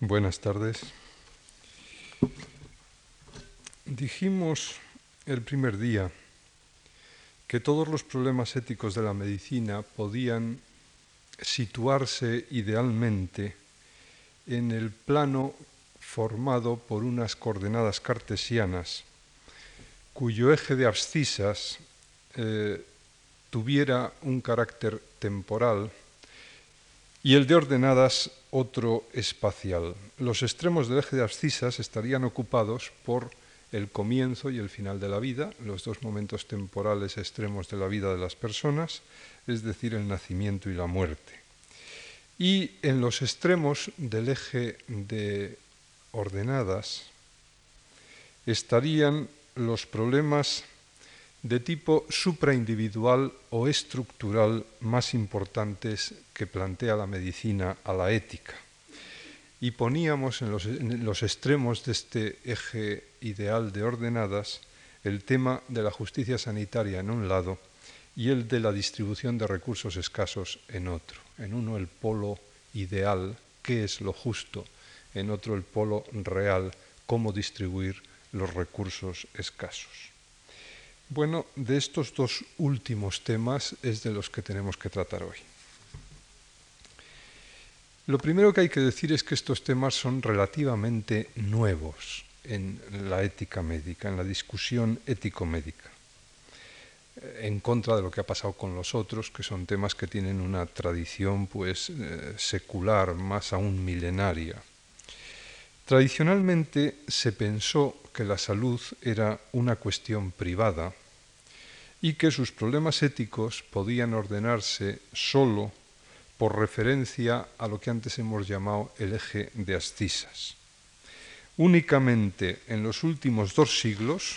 Buenas tardes. Dijimos el primer día que todos los problemas éticos de la medicina podían situarse idealmente en el plano formado por unas coordenadas cartesianas cuyo eje de abscisas eh, tuviera un carácter temporal y el de ordenadas otro espacial. Los extremos del eje de abscisas estarían ocupados por el comienzo y el final de la vida, los dos momentos temporales extremos de la vida de las personas, es decir, el nacimiento y la muerte. Y en los extremos del eje de ordenadas estarían los problemas de tipo supraindividual o estructural más importantes que plantea la medicina a la ética. Y poníamos en los, extremos de este eje ideal de ordenadas el tema de la justicia sanitaria en un lado y el de la distribución de recursos escasos en otro. En uno el polo ideal, qué es lo justo, en otro el polo real, cómo distribuir los recursos escasos. Bueno, de estos dos últimos temas es de los que tenemos que tratar hoy. Lo primero que hay que decir es que estos temas son relativamente nuevos en la ética médica, en la discusión ético-médica, en contra de lo que ha pasado con los otros, que son temas que tienen una tradición pues eh, secular, más aún milenaria. Tradicionalmente se pensó que la salud era una cuestión privada y que sus problemas éticos podían ordenarse solo por referencia a lo que antes hemos llamado el eje de ascisas. Únicamente en los últimos dos siglos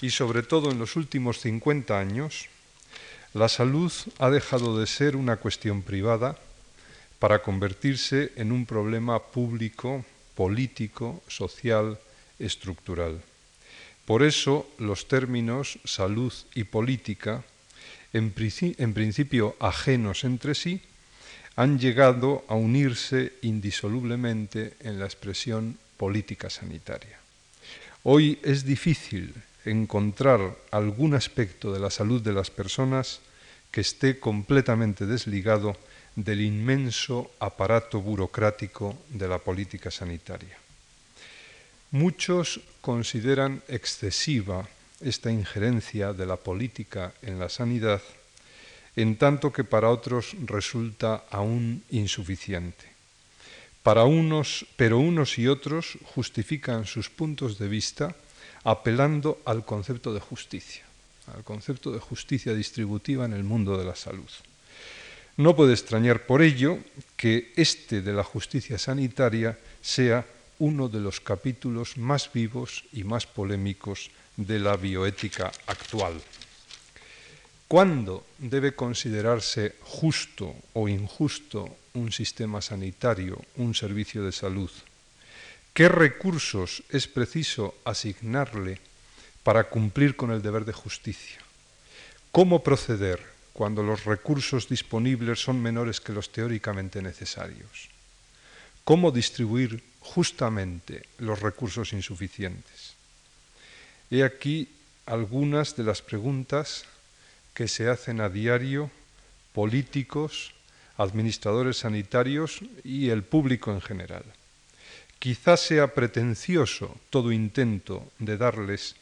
y sobre todo en los últimos 50 años, la salud ha dejado de ser una cuestión privada para convertirse en un problema público, político, social, estructural. Por eso los términos salud y política, en, principio ajenos entre sí, han llegado a unirse indisolublemente en la expresión política sanitaria. Hoy es difícil encontrar algún aspecto de la salud de las personas que esté completamente desligado del inmenso aparato burocrático de la política sanitaria. Muchos consideran excesiva esta injerencia de la política en la sanidad, en tanto que para otros resulta aún insuficiente. Para unos, pero unos y otros justifican sus puntos de vista apelando al concepto de justicia, al concepto de justicia distributiva en el mundo de la salud. No puede extrañar por ello que este de la justicia sanitaria sea uno de los capítulos más vivos y más polémicos de la bioética actual. ¿Cuándo debe considerarse justo o injusto un sistema sanitario, un servicio de salud? ¿Qué recursos es preciso asignarle para cumplir con el deber de justicia? ¿Cómo proceder cuando los recursos disponibles son menores que los teóricamente necesarios? ¿Cómo distribuir justamente los recursos insuficientes. He aquí algunas de las preguntas que se hacen a diario políticos, administradores sanitarios y el público en general. Quizás sea pretencioso todo intento de darles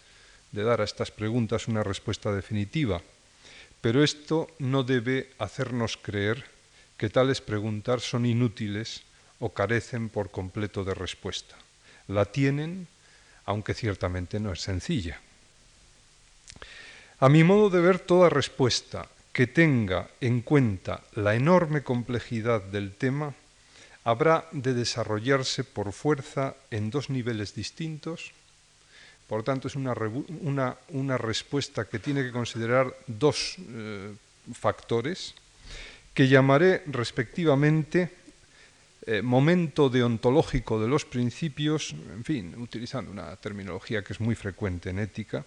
de dar a estas preguntas una respuesta definitiva, pero esto no debe hacernos creer que tales preguntas son inútiles o carecen por completo de respuesta. La tienen, aunque ciertamente no es sencilla. A mi modo de ver, toda respuesta que tenga en cuenta la enorme complejidad del tema habrá de desarrollarse por fuerza en dos niveles distintos. Por tanto, es una, respuesta que tiene que considerar dos eh, factores que llamaré respectivamente eh, momento deontológico de los principios, en fin, utilizando una terminología que es muy frecuente en ética,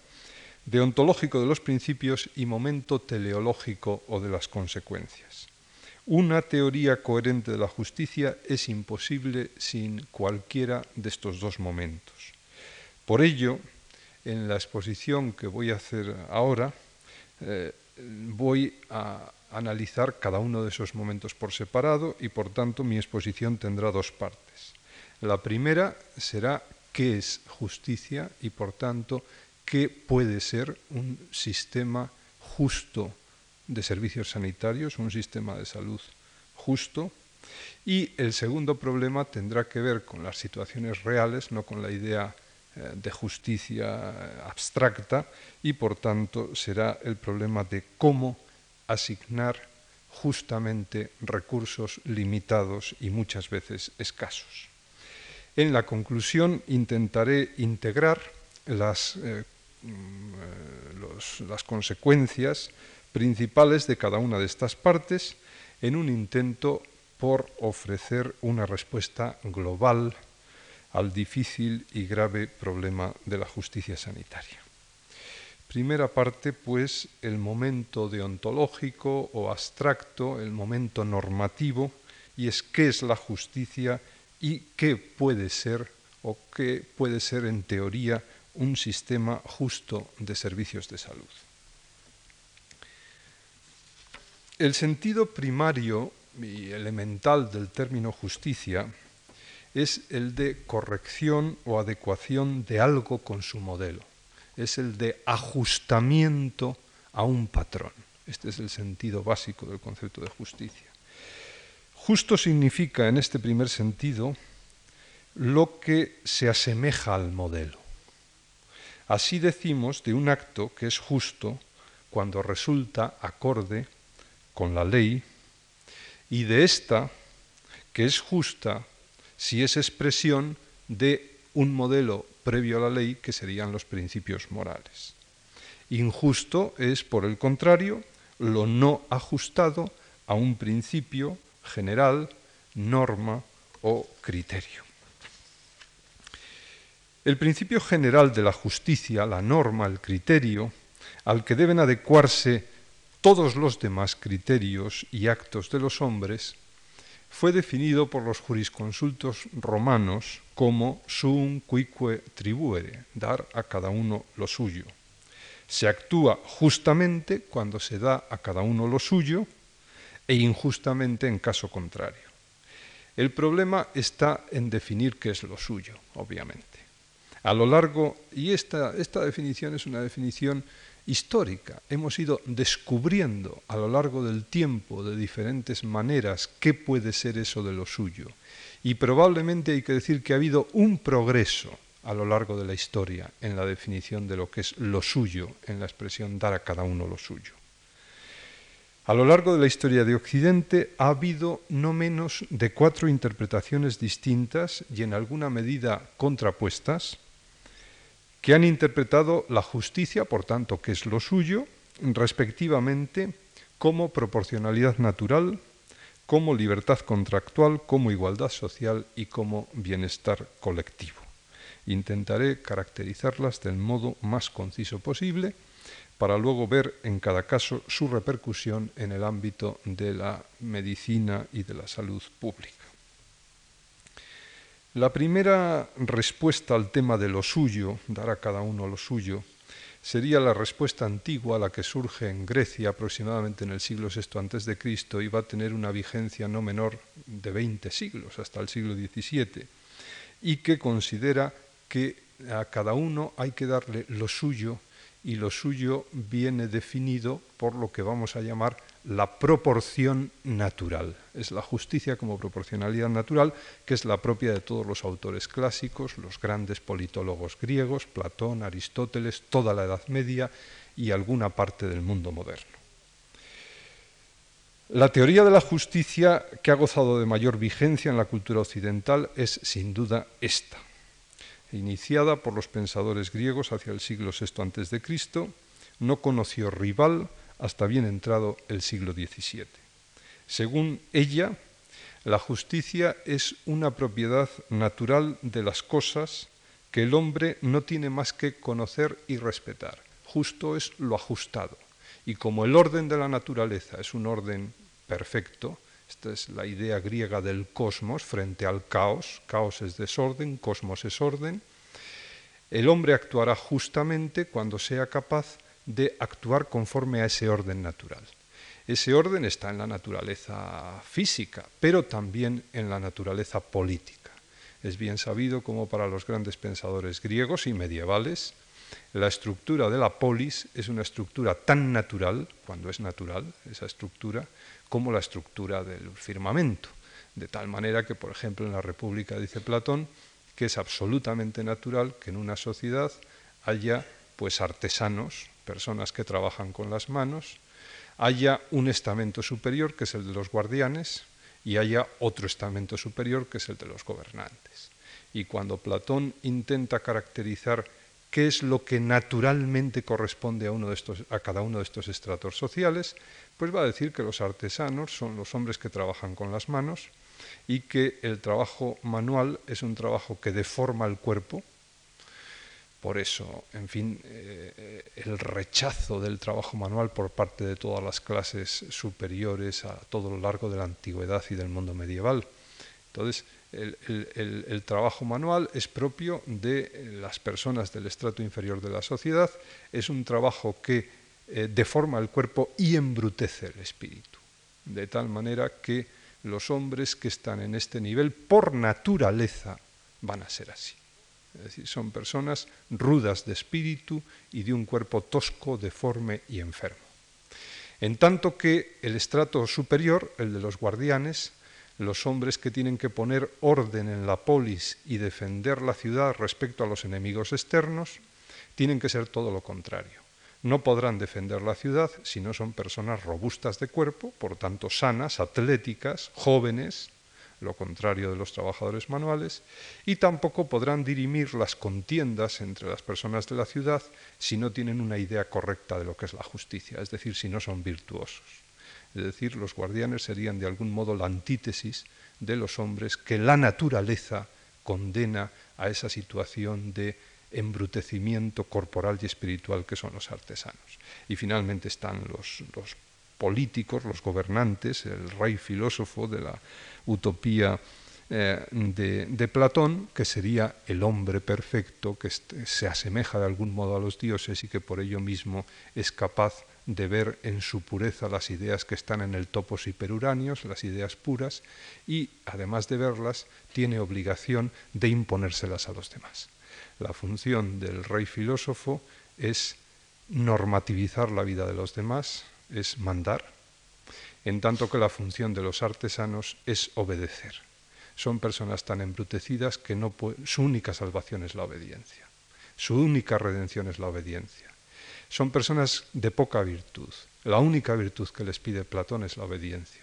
deontológico de los principios y momento teleológico o de las consecuencias. Una teoría coherente de la justicia es imposible sin cualquiera de estos dos momentos. Por ello, en la exposición que voy a hacer ahora, eh, voy a analizar cada uno de esos momentos por separado y por tanto mi exposición tendrá dos partes. La primera será qué es justicia y por tanto qué puede ser un sistema justo de servicios sanitarios, un sistema de salud justo. Y el segundo problema tendrá que ver con las situaciones reales, no con la idea de justicia abstracta, y por tanto será el problema de cómo asignar justamente recursos limitados y muchas veces escasos. En la conclusión intentaré integrar las, eh, mm, las consecuencias principales de cada una de estas partes en un intento por ofrecer una respuesta global al difícil y grave problema de la justicia sanitaria. Primera parte, pues, el momento deontológico o abstracto, el momento normativo, y es qué es la justicia y qué puede ser o qué puede ser en teoría un sistema justo de servicios de salud. El sentido primario y elemental del término justicia es el de corrección o adecuación de algo con su modelo, es el de ajustamiento a un patrón. Este es el sentido básico del concepto de justicia. Justo significa en este primer sentido lo que se asemeja al modelo. Así decimos de un acto que es justo cuando resulta acorde con la ley y de esta que es justa si es expresión de un modelo previo a la ley que serían los principios morales. Injusto es, por el contrario, lo no ajustado a un principio general, norma o criterio. El principio general de la justicia, la norma, el criterio, al que deben adecuarse todos los demás criterios y actos de los hombres, fue definido por los jurisconsultos romanos como sum quique tribuere, dar a cada uno lo suyo. Se actúa justamente cuando se da a cada uno lo suyo e injustamente en caso contrario. El problema está en definir qué es lo suyo, obviamente. A lo largo, y esta, esta definición es una definición histórica. Hemos ido descubriendo a lo largo del tiempo de diferentes maneras qué puede ser eso de lo suyo. Y probablemente hay que decir que ha habido un progreso a lo largo de la historia en la definición de lo que es lo suyo, en la expresión dar a cada uno lo suyo. A lo largo de la historia de Occidente ha habido no menos de cuatro interpretaciones distintas y en alguna medida contrapuestas que han interpretado la justicia, por tanto, que es lo suyo, respectivamente, como proporcionalidad natural, como libertad contractual, como igualdad social y como bienestar colectivo. Intentaré caracterizarlas del modo más conciso posible para luego ver en cada caso su repercusión en el ámbito de la medicina y de la salud pública. La primera respuesta al tema de lo suyo, dar a cada uno lo suyo, sería la respuesta antigua, la que surge en Grecia aproximadamente en el siglo VI Cristo y va a tener una vigencia no menor de 20 siglos, hasta el siglo XVII, y que considera que a cada uno hay que darle lo suyo y lo suyo viene definido por lo que vamos a llamar la proporción natural. Es la justicia como proporcionalidad natural, que es la propia de todos los autores clásicos, los grandes politólogos griegos, Platón, Aristóteles, toda la Edad Media y alguna parte del mundo moderno. La teoría de la justicia que ha gozado de mayor vigencia en la cultura occidental es sin duda esta iniciada por los pensadores griegos hacia el siglo VI a.C., no conoció rival hasta bien entrado el siglo XVII. Según ella, la justicia es una propiedad natural de las cosas que el hombre no tiene más que conocer y respetar. Justo es lo ajustado. Y como el orden de la naturaleza es un orden perfecto, Esta es la idea griega del cosmos frente al caos. Caos es desorden, cosmos es orden. El hombre actuará justamente cuando sea capaz de actuar conforme a ese orden natural. Ese orden está en la naturaleza física, pero también en la naturaleza política. Es bien sabido como para los grandes pensadores griegos y medievales, la estructura de la polis es una estructura tan natural, cuando es natural esa estructura, como la estructura del firmamento. De tal manera que, por ejemplo, en la República dice Platón que es absolutamente natural que en una sociedad haya pues artesanos, personas que trabajan con las manos, haya un estamento superior que es el de los guardianes y haya otro estamento superior que es el de los gobernantes. Y cuando Platón intenta caracterizar qué es lo que naturalmente corresponde a, uno de estos, a cada uno de estos estratos sociales, pues va a decir que los artesanos son los hombres que trabajan con las manos y que el trabajo manual es un trabajo que deforma el cuerpo. Por eso, en fin, eh, el rechazo del trabajo manual por parte de todas las clases superiores a todo lo largo de la antigüedad y del mundo medieval. Entonces, el, trabajo manual es propio de las personas del estrato inferior de la sociedad, es un trabajo que eh, deforma el cuerpo y embrutece el espíritu, de tal manera que los hombres que están en este nivel por naturaleza van a ser así. Es decir, son personas rudas de espíritu y de un cuerpo tosco, deforme y enfermo. En tanto que el estrato superior, el de los guardianes, los hombres que tienen que poner orden en la polis y defender la ciudad respecto a los enemigos externos, tienen que ser todo lo contrario. No podrán defender la ciudad si no son personas robustas de cuerpo, por tanto sanas, atléticas, jóvenes, lo contrario de los trabajadores manuales, y tampoco podrán dirimir las contiendas entre las personas de la ciudad si no tienen una idea correcta de lo que es la justicia, es decir, si no son virtuosos. Es decir, los guardianes serían de algún modo la antítesis de los hombres que la naturaleza condena a esa situación de embrutecimiento corporal y espiritual que son los artesanos. Y finalmente están los, políticos, los gobernantes, el rey filósofo de la utopía eh, de, Platón, que sería el hombre perfecto, que se asemeja de algún modo a los dioses y que por ello mismo es capaz de ver en su pureza las ideas que están en el topos hiperuráneos, las ideas puras, y además de verlas, tiene obligación de imponérselas a los demás. La función del rey filósofo es normativizar la vida de los demás, es mandar, en tanto que la función de los artesanos es obedecer. Son personas tan embrutecidas que no su única salvación es la obediencia. Su única redención es la obediencia. Son personas de poca virtud. La única virtud que les pide Platón es la obediencia.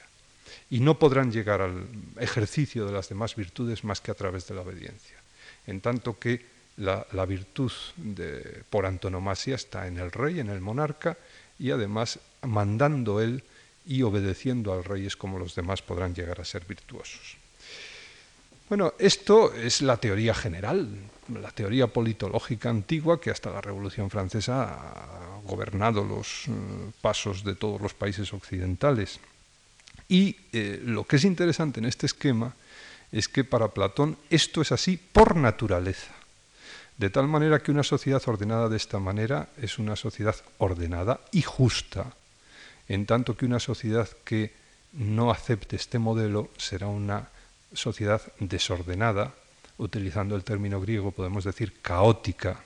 Y no podrán llegar al ejercicio de las demás virtudes más que a través de la obediencia. En tanto que la, virtud por antonomasia está en el rey, en el monarca, y además mandando él y obedeciendo al rey es como los demás podrán llegar a ser virtuosos. Bueno, esto es la teoría general, la teoría politológica antigua que hasta la Revolución Francesa ha gobernado los eh, pasos de todos los países occidentales. Y eh, lo que es interesante en este esquema es que para Platón esto es así por naturaleza. De tal manera que una sociedad ordenada de esta manera es una sociedad ordenada y justa, en tanto que una sociedad que no acepte este modelo será una sociedad desordenada, utilizando el término griego podemos decir caótica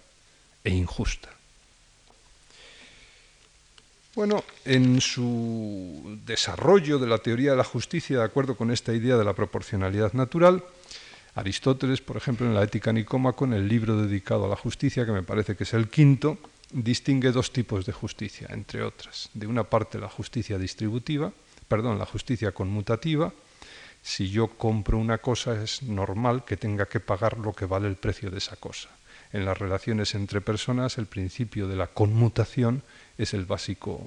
e injusta. Bueno, en su desarrollo de la teoría de la justicia, de acuerdo con esta idea de la proporcionalidad natural, Aristóteles, por ejemplo, en la Ética Nicómaco, en el libro dedicado a la justicia, que me parece que es el quinto, distingue dos tipos de justicia, entre otras. De una parte la justicia distributiva, perdón, la justicia conmutativa, si yo compro una cosa es normal que tenga que pagar lo que vale el precio de esa cosa. En las relaciones entre personas el principio de la conmutación es el básico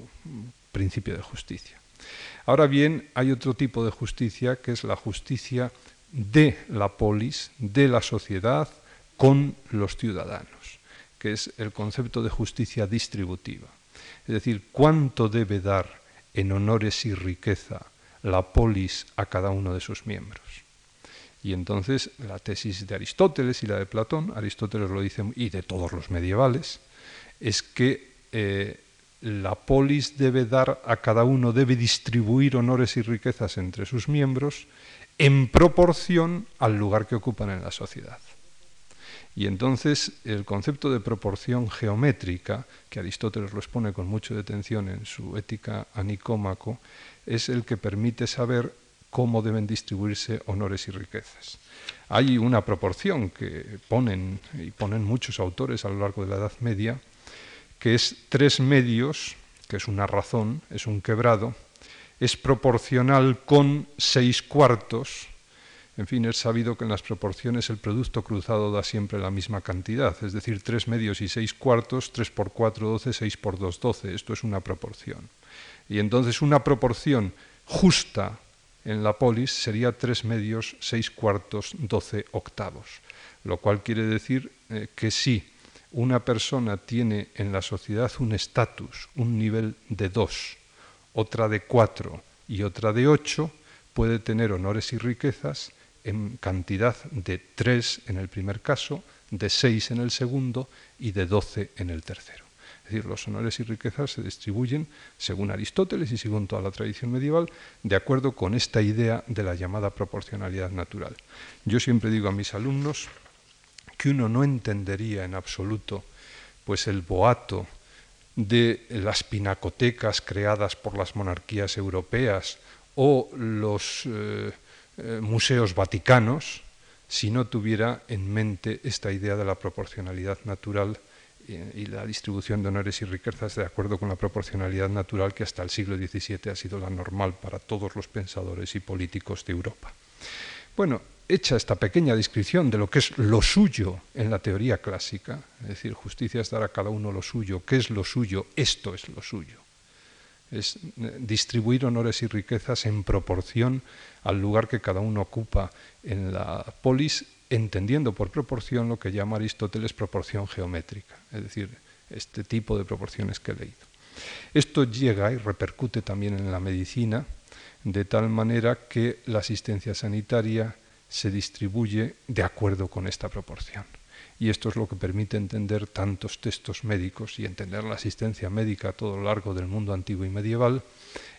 principio de justicia. Ahora bien, hay otro tipo de justicia que es la justicia de la polis, de la sociedad, con los ciudadanos, que es el concepto de justicia distributiva. Es decir, cuánto debe dar en honores y riqueza la polis a cada uno de sus miembros. Y entonces la tesis de Aristóteles y la de Platón, Aristóteles lo dice, y de todos los medievales, es que eh, la polis debe dar a cada uno, debe distribuir honores y riquezas entre sus miembros en proporción al lugar que ocupan en la sociedad. Y entonces el concepto de proporción geométrica, que Aristóteles lo expone con mucha detención en su Ética a Nicómaco, es el que permite saber cómo deben distribuirse honores y riquezas. Hay una proporción que ponen, y ponen muchos autores a lo largo de la Edad Media, que es tres medios, que es una razón, es un quebrado, es proporcional con seis cuartos, en fin, es sabido que en las proporciones el producto cruzado da siempre la misma cantidad, es decir, 3 medios y 6 cuartos, 3 por 4, 12, 6 por 2, 12. Esto es una proporción. Y entonces una proporción justa en la polis sería 3 medios, 6 cuartos, 12 octavos. Lo cual quiere decir eh, que si una persona tiene en la sociedad un estatus, un nivel de 2, otra de 4 y otra de 8, puede tener honores y riquezas en cantidad de 3 en el primer caso, de 6 en el segundo y de 12 en el tercero. Es decir, los honores y riquezas se distribuyen, según Aristóteles y según toda la tradición medieval, de acuerdo con esta idea de la llamada proporcionalidad natural. Yo siempre digo a mis alumnos que uno no entendería en absoluto pues el boato de las pinacotecas creadas por las monarquías europeas o los eh, eh, museos vaticanos si no tuviera en mente esta idea de la proporcionalidad natural eh, y la distribución de honores y riquezas de acuerdo con la proporcionalidad natural que hasta el siglo XVII ha sido la normal para todos los pensadores y políticos de Europa. Bueno, hecha esta pequeña descripción de lo que es lo suyo en la teoría clásica, es decir, justicia es dar a cada uno lo suyo, ¿qué es lo suyo? Esto es lo suyo es eh, distribuir honores y riquezas en proporción al lugar que cada uno ocupa en la polis, entendiendo por proporción lo que llama Aristóteles proporción geométrica, es decir, este tipo de proporciones que he leído. Esto llega y repercute también en la medicina, de tal manera que la asistencia sanitaria se distribuye de acuerdo con esta proporción. Y esto es lo que permite entender tantos textos médicos y entender la asistencia médica a todo lo largo del mundo antiguo y medieval,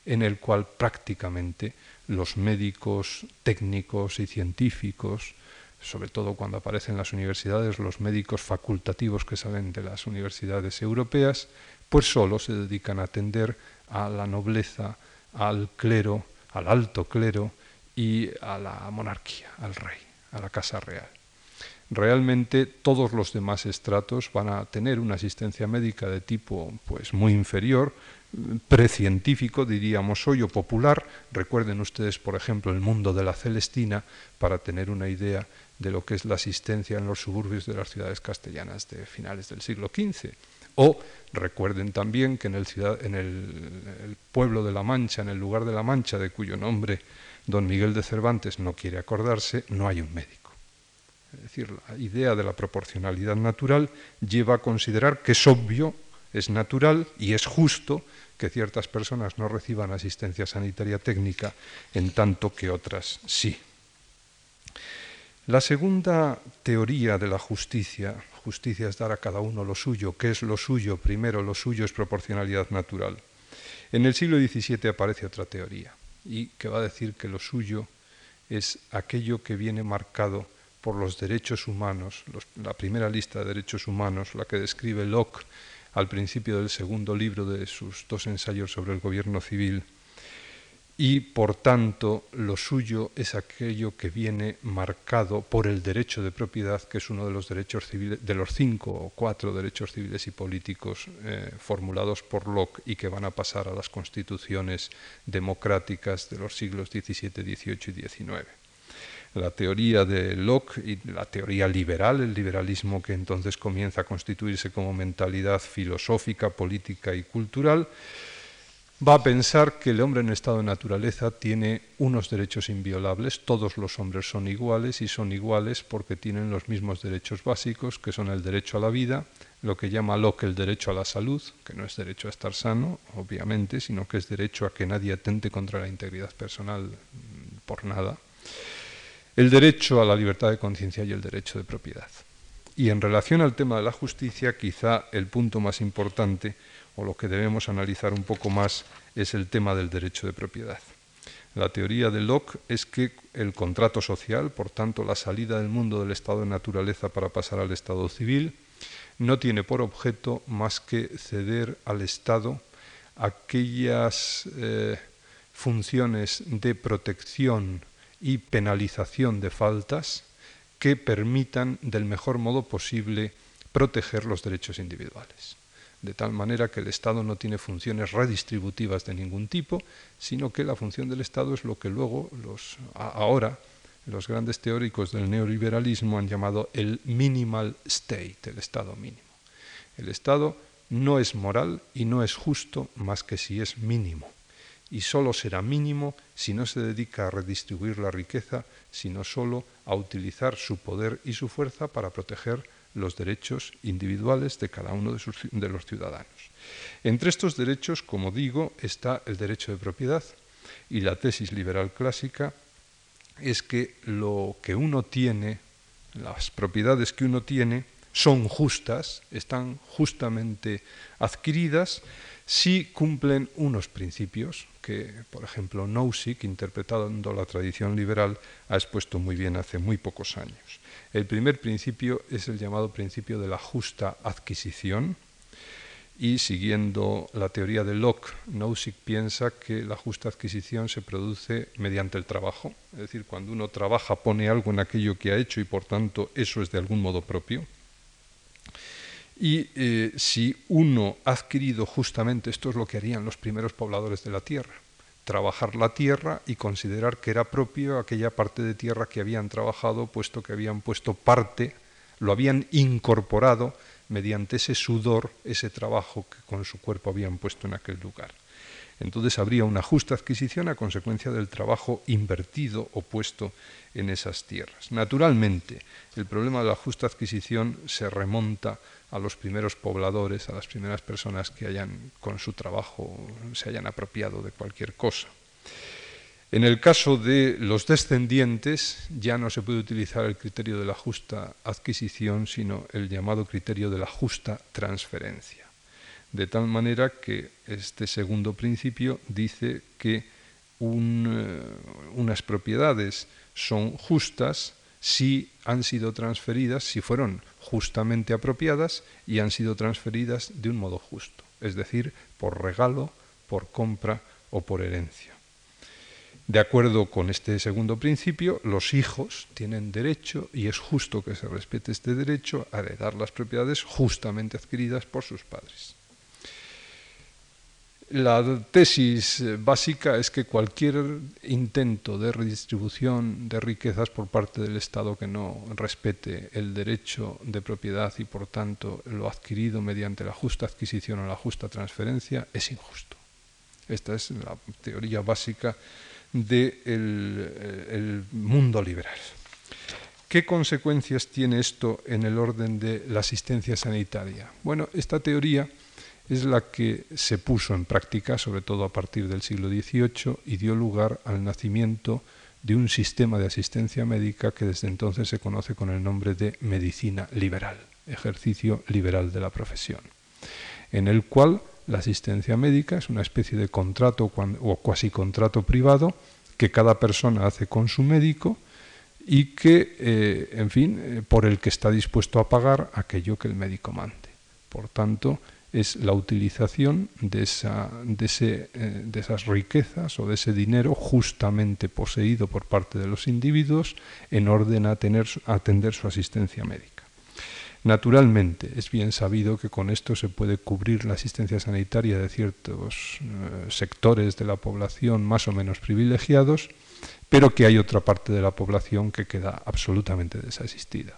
en el cual prácticamente los médicos técnicos y científicos, sobre todo cuando aparecen en las universidades los médicos facultativos que salen de las universidades europeas, pues solo se dedican a atender a la nobleza, al clero, al alto clero y a la monarquía, al rey, a la casa real realmente todos los demás estratos van a tener una asistencia médica de tipo pues muy inferior, precientífico, diríamos hoy, o popular. Recuerden ustedes, por ejemplo, el mundo de la Celestina para tener una idea de lo que es la asistencia en los suburbios de las ciudades castellanas de finales del siglo XV. O recuerden también que en, el, ciudad, en el pueblo de La Mancha, en el lugar de La Mancha, de cuyo nombre don Miguel de Cervantes no quiere acordarse, no hay un médico. Es decir, la idea de la proporcionalidad natural lleva a considerar que es obvio, es natural y es justo que ciertas personas no reciban asistencia sanitaria técnica en tanto que otras sí. La segunda teoría de la justicia, justicia es dar a cada uno lo suyo, ¿qué es lo suyo? Primero, lo suyo es proporcionalidad natural. En el siglo XVII aparece otra teoría y que va a decir que lo suyo es aquello que viene marcado por los derechos humanos, la primera lista de derechos humanos, la que describe Locke al principio del segundo libro de sus dos ensayos sobre el gobierno civil, y por tanto lo suyo es aquello que viene marcado por el derecho de propiedad, que es uno de los derechos civiles, de los cinco o cuatro derechos civiles y políticos eh, formulados por Locke y que van a pasar a las constituciones democráticas de los siglos XVII, XVIII y XIX la teoría de Locke y la teoría liberal, el liberalismo que entonces comienza a constituirse como mentalidad filosófica, política y cultural, va a pensar que el hombre en estado de naturaleza tiene unos derechos inviolables, todos los hombres son iguales y son iguales porque tienen los mismos derechos básicos, que son el derecho a la vida, lo que llama Locke el derecho a la salud, que no es derecho a estar sano, obviamente, sino que es derecho a que nadie atente contra la integridad personal mm, por nada, el derecho a la libertad de conciencia y el derecho de propiedad. Y en relación al tema de la justicia, quizá el punto más importante lo que debemos analizar un poco más es el tema del derecho de propiedad. La teoría de Locke es que el contrato social, por tanto la salida del mundo del estado de naturaleza para pasar al estado civil, no tiene por objeto más que ceder al Estado aquellas eh, funciones de protección y penalización de faltas que permitan del mejor modo posible proteger los derechos individuales de tal manera que el Estado no tiene funciones redistributivas de ningún tipo, sino que la función del Estado es lo que luego los ahora los grandes teóricos del neoliberalismo han llamado el minimal state, el Estado mínimo. El Estado no es moral y no es justo más que si es mínimo. Y solo será mínimo si no se dedica a redistribuir la riqueza, sino solo a utilizar su poder y su fuerza para proteger los derechos individuales de cada uno de, los ciudadanos. Entre estos derechos, como digo, está el derecho de propiedad y la tesis liberal clásica es que lo que uno tiene, las propiedades que uno tiene, son justas, están justamente adquiridas si cumplen unos principios que, por ejemplo, Nozick, interpretando la tradición liberal, ha expuesto muy bien hace muy pocos años. El primer principio es el llamado principio de la justa adquisición y siguiendo la teoría de Locke, Nozick piensa que la justa adquisición se produce mediante el trabajo, es decir, cuando uno trabaja pone algo en aquello que ha hecho y por tanto eso es de algún modo propio. Y eh, si uno ha adquirido justamente, esto es lo que harían los primeros pobladores de la tierra, trabajar la tierra y considerar que era propio aquella parte de tierra que habían trabajado, puesto que habían puesto parte, lo habían incorporado mediante ese sudor, ese trabajo que con su cuerpo habían puesto en aquel lugar. Entonces habría una justa adquisición a consecuencia del trabajo invertido o puesto en esas tierras. Naturalmente, el problema de la justa adquisición se remonta a los primeros pobladores, a las primeras personas que hayan con su trabajo se hayan apropiado de cualquier cosa. En el caso de los descendientes ya no se puede utilizar el criterio de la justa adquisición, sino el llamado criterio de la justa transferencia. De tal manera que este segundo principio dice que eh, unas propiedades son justas si han sido transferidas, si fueron justamente apropiadas y han sido transferidas de un modo justo, es decir, por regalo, por compra o por herencia. De acuerdo con este segundo principio, los hijos tienen derecho, y es justo que se respete este derecho, a heredar las propiedades justamente adquiridas por sus padres. La tesis eh, básica es que cualquier intento de redistribución de riquezas por parte del Estado que no respete el derecho de propiedad y por tanto lo adquirido mediante la justa adquisición o la justa transferencia es injusto. Esta es la teoría básica del eh, mundo liberal. ¿Qué consecuencias tiene esto en el orden de la asistencia sanitaria? Bueno, esta teoría es la que se puso en práctica, sobre todo a partir del siglo XVIII, y dio lugar al nacimiento de un sistema de asistencia médica que desde entonces se conoce con el nombre de medicina liberal, ejercicio liberal de la profesión, en el cual la asistencia médica es una especie de contrato o cuasi contrato privado que cada persona hace con su médico y que, eh, en fin, eh, por el que está dispuesto a pagar aquello que el médico mande. Por tanto, es la utilización de, esa, de, eh, de, esas riquezas o de ese dinero justamente poseído por parte de los individuos en orden a, tener, atender su asistencia médica. Naturalmente, es bien sabido que con esto se puede cubrir la asistencia sanitaria de ciertos eh, sectores de la población más o menos privilegiados, pero que hay otra parte de la población que queda absolutamente desasistida.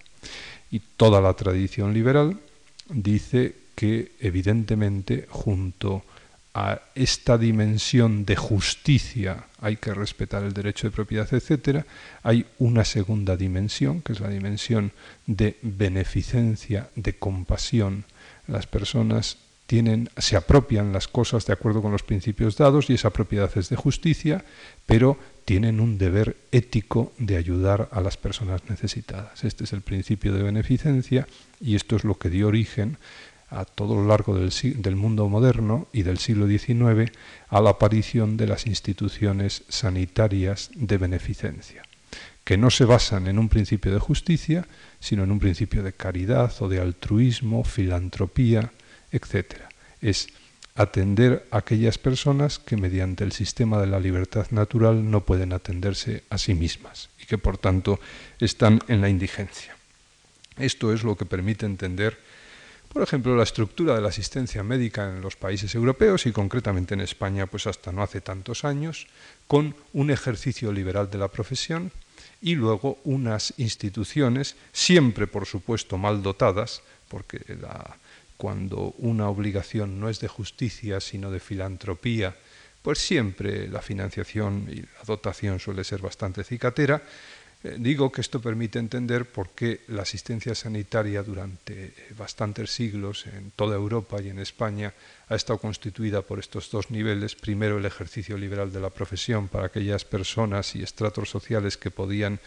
Y toda la tradición liberal dice que evidentemente junto a esta dimensión de justicia, hay que respetar el derecho de propiedad, etcétera, hay una segunda dimensión, que es la dimensión de beneficencia, de compasión. Las personas tienen, se apropian las cosas de acuerdo con los principios dados y esa propiedad es de justicia, pero tienen un deber ético de ayudar a las personas necesitadas. Este es el principio de beneficencia y esto es lo que dio origen a todo lo largo del, mundo moderno y del siglo XIX a la aparición de las instituciones sanitarias de beneficencia, que no se basan en un principio de justicia, sino en un principio de caridad o de altruismo, filantropía, etc. Es atender a aquellas personas que mediante el sistema de la libertad natural no pueden atenderse a sí mismas y que por tanto están en la indigencia. Esto es lo que permite entender por ejemplo, la estructura de la asistencia médica en los países europeos y concretamente en España, pues hasta no hace tantos años, con un ejercicio liberal de la profesión y luego unas instituciones, siempre por supuesto mal dotadas, porque cuando una obligación no es de justicia sino de filantropía, pues siempre la financiación y la dotación suele ser bastante cicatera, digo que esto permite entender por qué la asistencia sanitaria durante bastantes siglos en toda Europa y en España ha estado constituida por estos dos niveles. Primero, el ejercicio liberal de la profesión para aquellas personas y estratos sociales que podían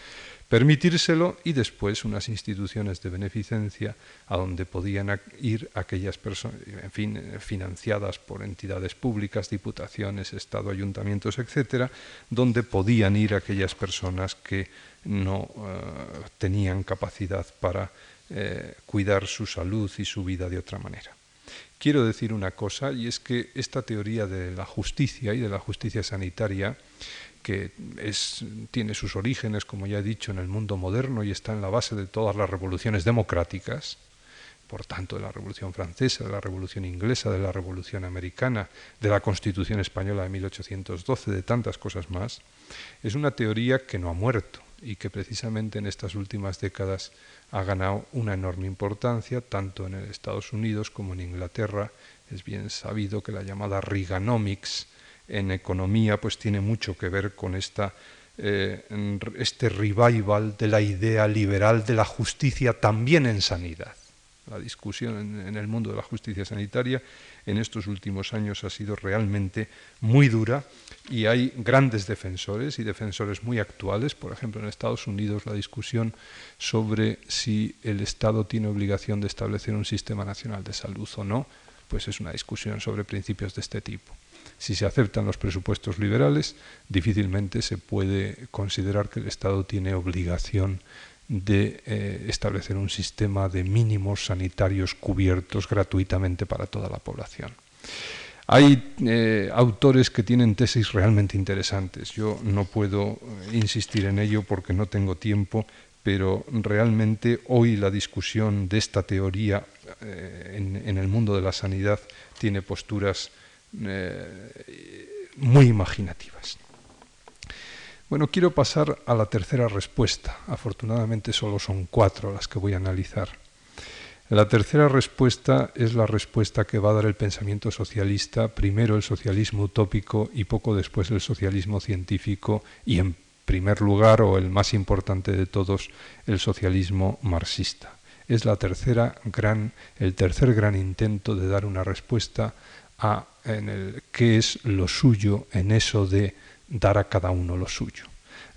permitírselo y después unas instituciones de beneficencia a donde podían ir aquellas personas, en fin, financiadas por entidades públicas, diputaciones, Estado, ayuntamientos, etcétera, donde podían ir aquellas personas que no eh, tenían capacidad para eh, cuidar su salud y su vida de otra manera. Quiero decir una cosa, y es que esta teoría de la justicia y de la justicia sanitaria, que tiene sus orígenes, como ya he dicho, en el mundo moderno y está en la base de todas las revoluciones democráticas, por tanto, de la Revolución Francesa, de la Revolución Inglesa, de la Revolución Americana, de la Constitución Española de 1812, de tantas cosas más, es una teoría que no ha muerto y que precisamente en estas últimas décadas ha ganado una enorme importancia, tanto en Estados Unidos como en Inglaterra. Es bien sabido que la llamada Reaganomics en economía pues tiene mucho que ver con esta, eh, este revival de la idea liberal de la justicia también en sanidad. La discusión en el mundo de la justicia sanitaria en estos últimos años ha sido realmente muy dura y hay grandes defensores y defensores muy actuales. Por ejemplo, en Estados Unidos la discusión sobre si el Estado tiene obligación de establecer un sistema nacional de salud o no, pues es una discusión sobre principios de este tipo. Si se aceptan los presupuestos liberales, difícilmente se puede considerar que el Estado tiene obligación de eh, establecer un sistema de mínimos sanitarios cubiertos gratuitamente para toda la población. Hay eh, autores que tienen tesis realmente interesantes. Yo no puedo eh, insistir en ello porque no tengo tiempo, pero realmente hoy la discusión de esta teoría en, en, el mundo de la sanidad tiene posturas muy imaginativas. Bueno, quiero pasar a la tercera respuesta. Afortunadamente solo son cuatro las que voy a analizar. La tercera respuesta es la respuesta que va a dar el pensamiento socialista, primero el socialismo utópico y poco después el socialismo científico y en primer lugar, o el más importante de todos, el socialismo marxista. Es la tercera gran, el tercer gran intento de dar una respuesta a en el, qué es lo suyo en eso de dar a cada uno lo suyo.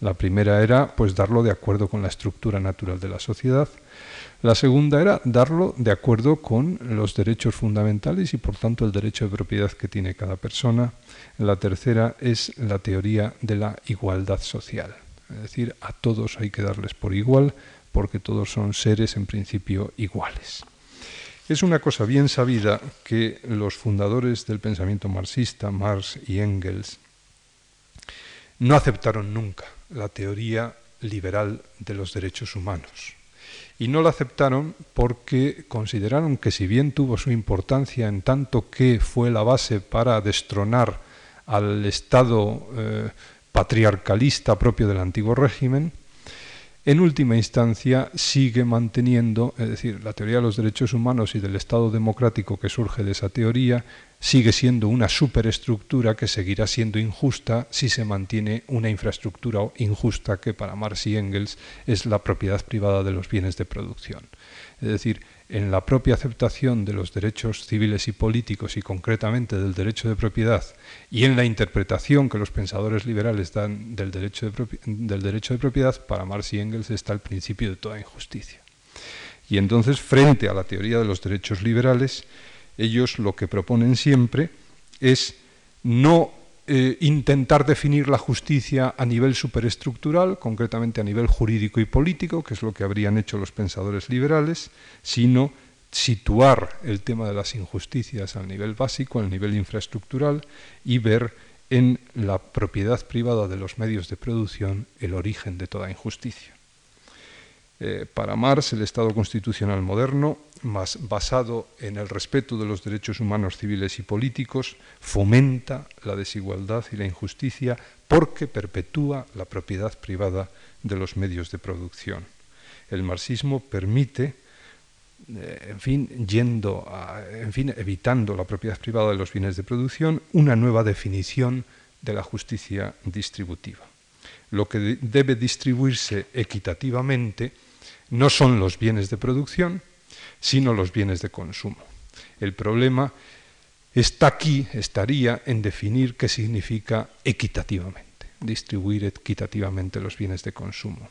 La primera era pues darlo de acuerdo con la estructura natural de la sociedad. La segunda era darlo de acuerdo con los derechos fundamentales y por tanto el derecho de propiedad que tiene cada persona. La tercera es la teoría de la igualdad social. Es decir, a todos hay que darles por igual porque todos son seres en principio iguales. Es una cosa bien sabida que los fundadores del pensamiento marxista, Marx y Engels, no aceptaron nunca la teoría liberal de los derechos humanos. Y no la aceptaron porque consideraron que si bien tuvo su importancia en tanto que fue la base para destronar al Estado eh, patriarcalista propio del antiguo régimen, en última instancia sigue manteniendo, es decir, la teoría de los derechos humanos y del Estado democrático que surge de esa teoría, sigue siendo una superestructura que seguirá siendo injusta si se mantiene una infraestructura injusta que para Marx y Engels es la propiedad privada de los bienes de producción. Es decir, en la propia aceptación de los derechos civiles y políticos y concretamente del derecho de propiedad y en la interpretación que los pensadores liberales dan del derecho de, del derecho de propiedad, para Marx y Engels está el principio de toda injusticia. Y entonces, frente a la teoría de los derechos liberales, ellos lo que proponen siempre es no eh, intentar definir la justicia a nivel superestructural, concretamente a nivel jurídico y político, que es lo que habrían hecho los pensadores liberales, sino situar el tema de las injusticias al nivel básico, al nivel infraestructural, y ver en la propiedad privada de los medios de producción el origen de toda injusticia. Eh, para Marx, el Estado constitucional moderno, más basado en el respeto de los derechos humanos civiles y políticos, fomenta la desigualdad y la injusticia porque perpetúa la propiedad privada de los medios de producción. El marxismo permite, eh, en fin, yendo en fin, evitando la propiedad privada de los bienes de producción, una nueva definición de la justicia distributiva. Lo que debe distribuirse equitativamente no son los bienes de producción, sino los bienes de consumo. El problema está aquí, estaría en definir qué significa equitativamente, distribuir equitativamente los bienes de consumo.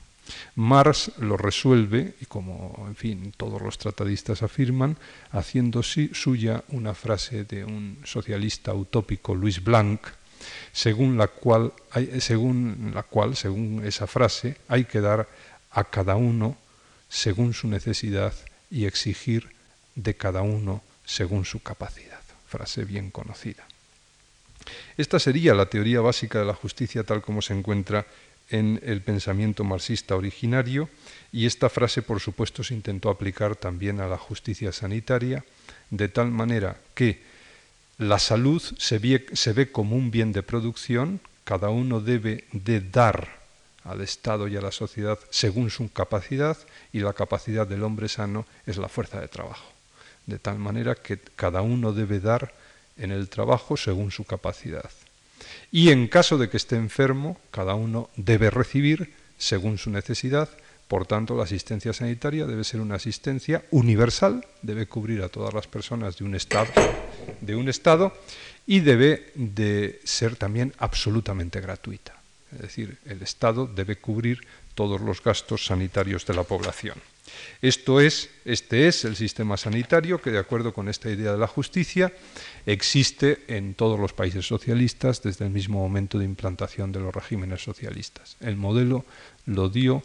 Marx lo resuelve, y como en fin todos los tratadistas afirman, haciendo suya una frase de un socialista utópico, Luis Blanc, según la cual, según, la cual, según esa frase, hay que dar a cada uno según su necesidad y exigir de cada uno según su capacidad. Frase bien conocida. Esta sería la teoría básica de la justicia tal como se encuentra en el pensamiento marxista originario y esta frase por supuesto se intentó aplicar también a la justicia sanitaria de tal manera que la salud se ve, se ve como un bien de producción, cada uno debe de dar al Estado y a la sociedad según su capacidad y la capacidad del hombre sano es la fuerza de trabajo. De tal manera que cada uno debe dar en el trabajo según su capacidad. Y en caso de que esté enfermo, cada uno debe recibir según su necesidad. Por tanto, la asistencia sanitaria debe ser una asistencia universal, debe cubrir a todas las personas de un estado, y debe de ser también absolutamente gratuita. Es decir, el Estado debe cubrir todos los gastos sanitarios de la población. Esto es, este es el sistema sanitario que, de acuerdo con esta idea de la justicia, existe en todos los países socialistas desde el mismo momento de implantación de los regímenes socialistas. El modelo lo dio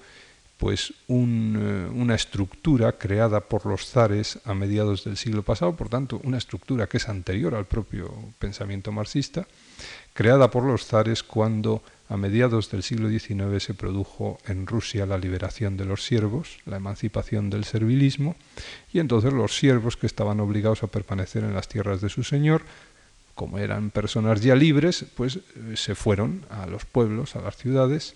pues eh, una estructura creada por los zares a mediados del siglo pasado, por tanto, una estructura que es anterior al propio pensamiento marxista, creada por los zares cuando a mediados del siglo XIX se produjo en Rusia la liberación de los siervos, la emancipación del servilismo, y entonces los siervos que estaban obligados a permanecer en las tierras de su señor, como eran personas ya libres, pues eh, se fueron a los pueblos, a las ciudades,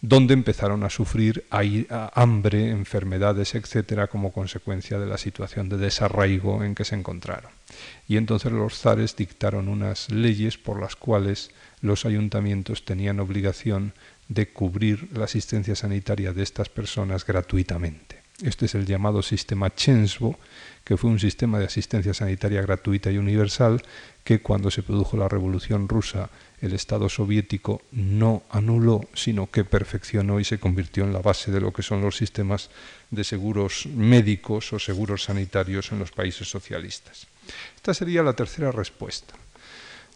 donde empezaron a sufrir hambre, enfermedades, etcétera, como consecuencia de la situación de desarraigo en que se encontraron. Y entonces los zares dictaron unas leyes por las cuales los ayuntamientos tenían obligación de cubrir la asistencia sanitaria de estas personas gratuitamente. Este es el llamado sistema Chensbo, que fue un sistema de asistencia sanitaria gratuita y universal que cuando se produjo la Revolución rusa el Estado soviético no anuló, sino que perfeccionó y se convirtió en la base de lo que son los sistemas de seguros médicos o seguros sanitarios en los países socialistas. Esta sería la tercera respuesta.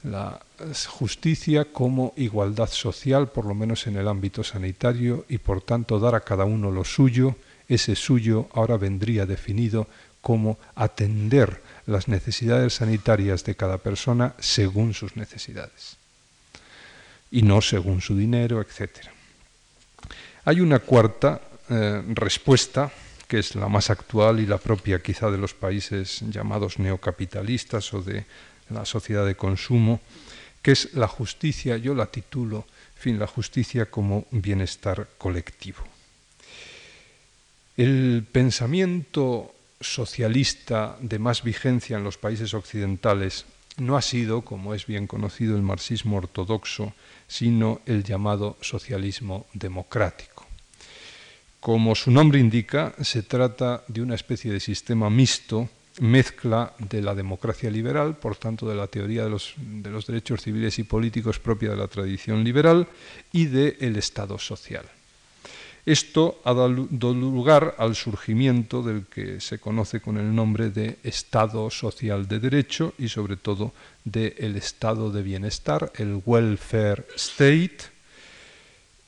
La justicia como igualdad social, por lo menos en el ámbito sanitario, y por tanto dar a cada uno lo suyo, ese suyo ahora vendría definido como atender las necesidades sanitarias de cada persona según sus necesidades y no según su dinero, etc. Hay una cuarta eh, respuesta que es la más actual y la propia quizá de los países llamados neocapitalistas o de la sociedad de consumo, que es la justicia, yo la titulo, fin, la justicia como bienestar colectivo. El pensamiento socialista de más vigencia en los países occidentales no ha sido, como es bien conocido, el marxismo ortodoxo, sino el llamado socialismo democrático. Como su nombre indica, se trata de una especie de sistema mixto, mezcla de la democracia liberal, por tanto de la teoría de los, derechos civiles y políticos propia de la tradición liberal, y del Estado social. Esto ha dado lugar al surgimiento del que se conoce con el nombre de Estado social de derecho y sobre todo del estado de bienestar, el welfare state,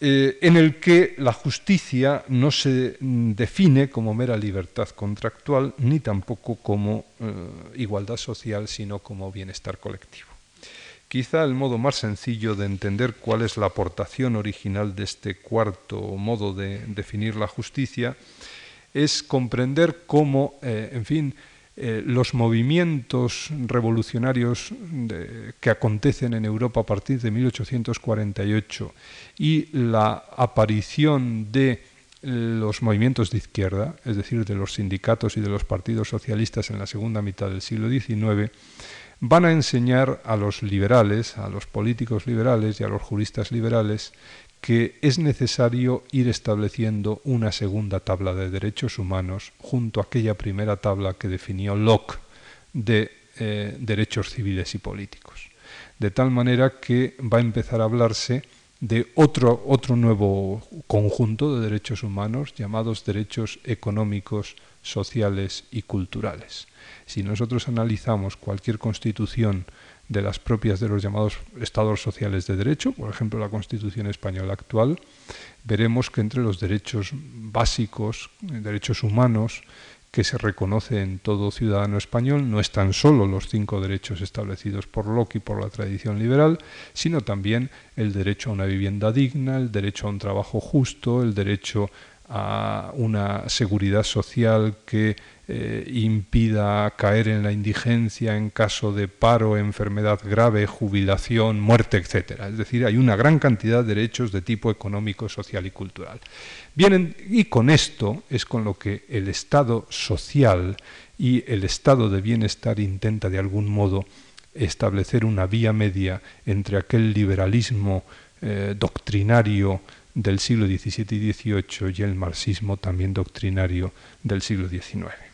eh, en el que la justicia no se define como mera libertad contractual ni tampoco como eh, igualdad social, sino como bienestar colectivo. Quizá el modo más sencillo de entender cuál es la aportación original de este cuarto modo de definir la justicia es comprender cómo, eh, en fin, eh, los movimientos revolucionarios que acontecen en Europa a partir de 1848 y la aparición de los movimientos de izquierda, es decir, de los sindicatos y de los partidos socialistas en la segunda mitad del siglo XIX, van a enseñar a los liberales, a los políticos liberales y a los juristas liberales que es necesario ir estableciendo una segunda tabla de derechos humanos junto a aquella primera tabla que definió Locke de eh, derechos civiles y políticos. De tal manera que va a empezar a hablarse de otro, otro nuevo conjunto de derechos humanos llamados derechos económicos, sociales y culturales. Si nosotros analizamos cualquier constitución de las propias de los llamados estados sociales de derecho, por ejemplo la Constitución española actual, veremos que entre los derechos básicos, derechos humanos, que se reconoce en todo ciudadano español no están solo los cinco derechos establecidos por Locke y por la tradición liberal, sino también el derecho a una vivienda digna, el derecho a un trabajo justo, el derecho a una seguridad social que eh, impida caer en la indigencia en caso de paro, enfermedad grave, jubilación, muerte, etc. Es decir, hay una gran cantidad de derechos de tipo económico, social y cultural. Vienen, y con esto es con lo que el Estado social y el Estado de bienestar intenta de algún modo establecer una vía media entre aquel liberalismo eh, doctrinario del siglo XVII y XVIII y el marxismo también doctrinario del siglo XIX.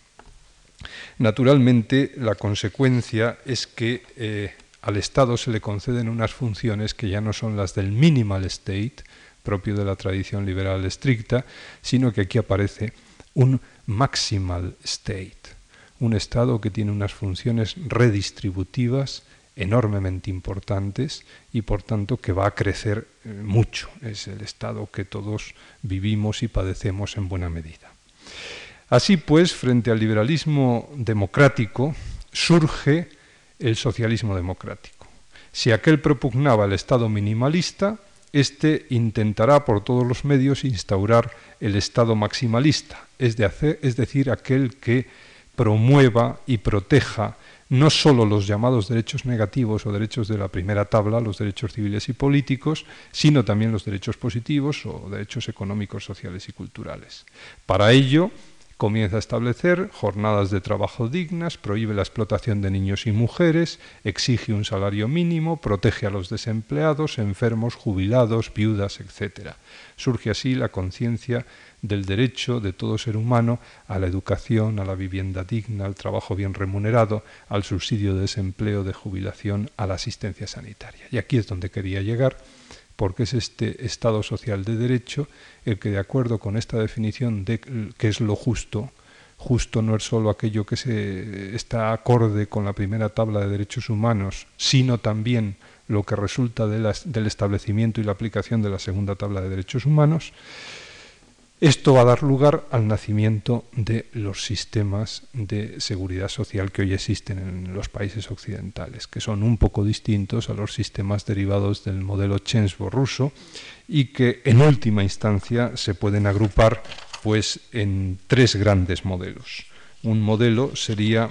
Naturalmente, la consecuencia es que eh, al Estado se le conceden unas funciones que ya no son las del minimal state, propio de la tradición liberal estricta, sino que aquí aparece un maximal state, un Estado que tiene unas funciones redistributivas enormemente importantes y por tanto que va a crecer eh, mucho. Es el Estado que todos vivimos y padecemos en buena medida. Así pues, frente al liberalismo democrático, surge el socialismo democrático. Si aquel propugnaba el Estado minimalista, éste intentará por todos los medios instaurar el Estado maximalista, es, decir, aquel que promueva y proteja no sólo los llamados derechos negativos o derechos de la primera tabla, los derechos civiles y políticos, sino también los derechos positivos o derechos económicos, sociales y culturales. Para ello, Comienza a establecer jornadas de trabajo dignas, prohíbe la explotación de niños y mujeres, exige un salario mínimo, protege a los desempleados, enfermos, jubilados, viudas, etc. Surge así la conciencia del derecho de todo ser humano a la educación, a la vivienda digna, al trabajo bien remunerado, al subsidio de desempleo, de jubilación, a la asistencia sanitaria. Y aquí es donde quería llegar porque es este Estado social de derecho el que, de acuerdo con esta definición de qué es lo justo, justo no es solo aquello que se está acorde con la primera tabla de derechos humanos, sino también lo que resulta del establecimiento y la aplicación de la segunda tabla de derechos humanos, esto va a dar lugar al nacimiento de los sistemas de seguridad social que hoy existen en los países occidentales, que son un poco distintos a los sistemas derivados del modelo Chensbo ruso y que en última instancia se pueden agrupar pues en tres grandes modelos. Un modelo sería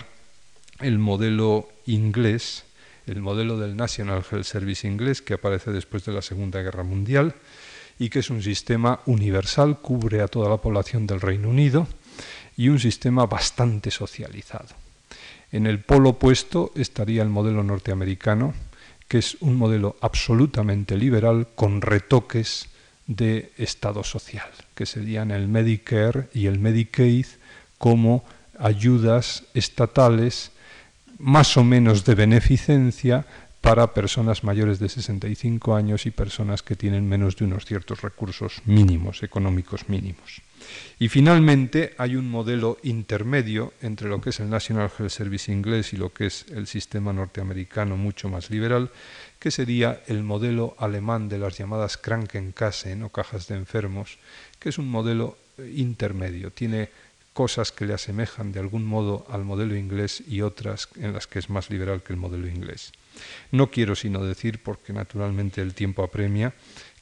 el modelo inglés, el modelo del National Health Service inglés que aparece después de la Segunda Guerra Mundial, y que es un sistema universal, cubre a toda la población del Reino Unido y un sistema bastante socializado. En el polo opuesto estaría el modelo norteamericano, que es un modelo absolutamente liberal con retoques de Estado social, que serían el Medicare y el Medicaid como ayudas estatales más o menos de beneficencia para personas mayores de 65 años y personas que tienen menos de unos ciertos recursos mínimos, económicos mínimos. Y finalmente hay un modelo intermedio entre lo que es el National Health Service inglés y lo que es el sistema norteamericano mucho más liberal, que sería el modelo alemán de las llamadas Krankenkassen o cajas de enfermos, que es un modelo eh, intermedio. Tiene cosas que le asemejan de algún modo al modelo inglés y otras en las que es más liberal que el modelo inglés. No quiero sino decir, porque naturalmente el tiempo apremia,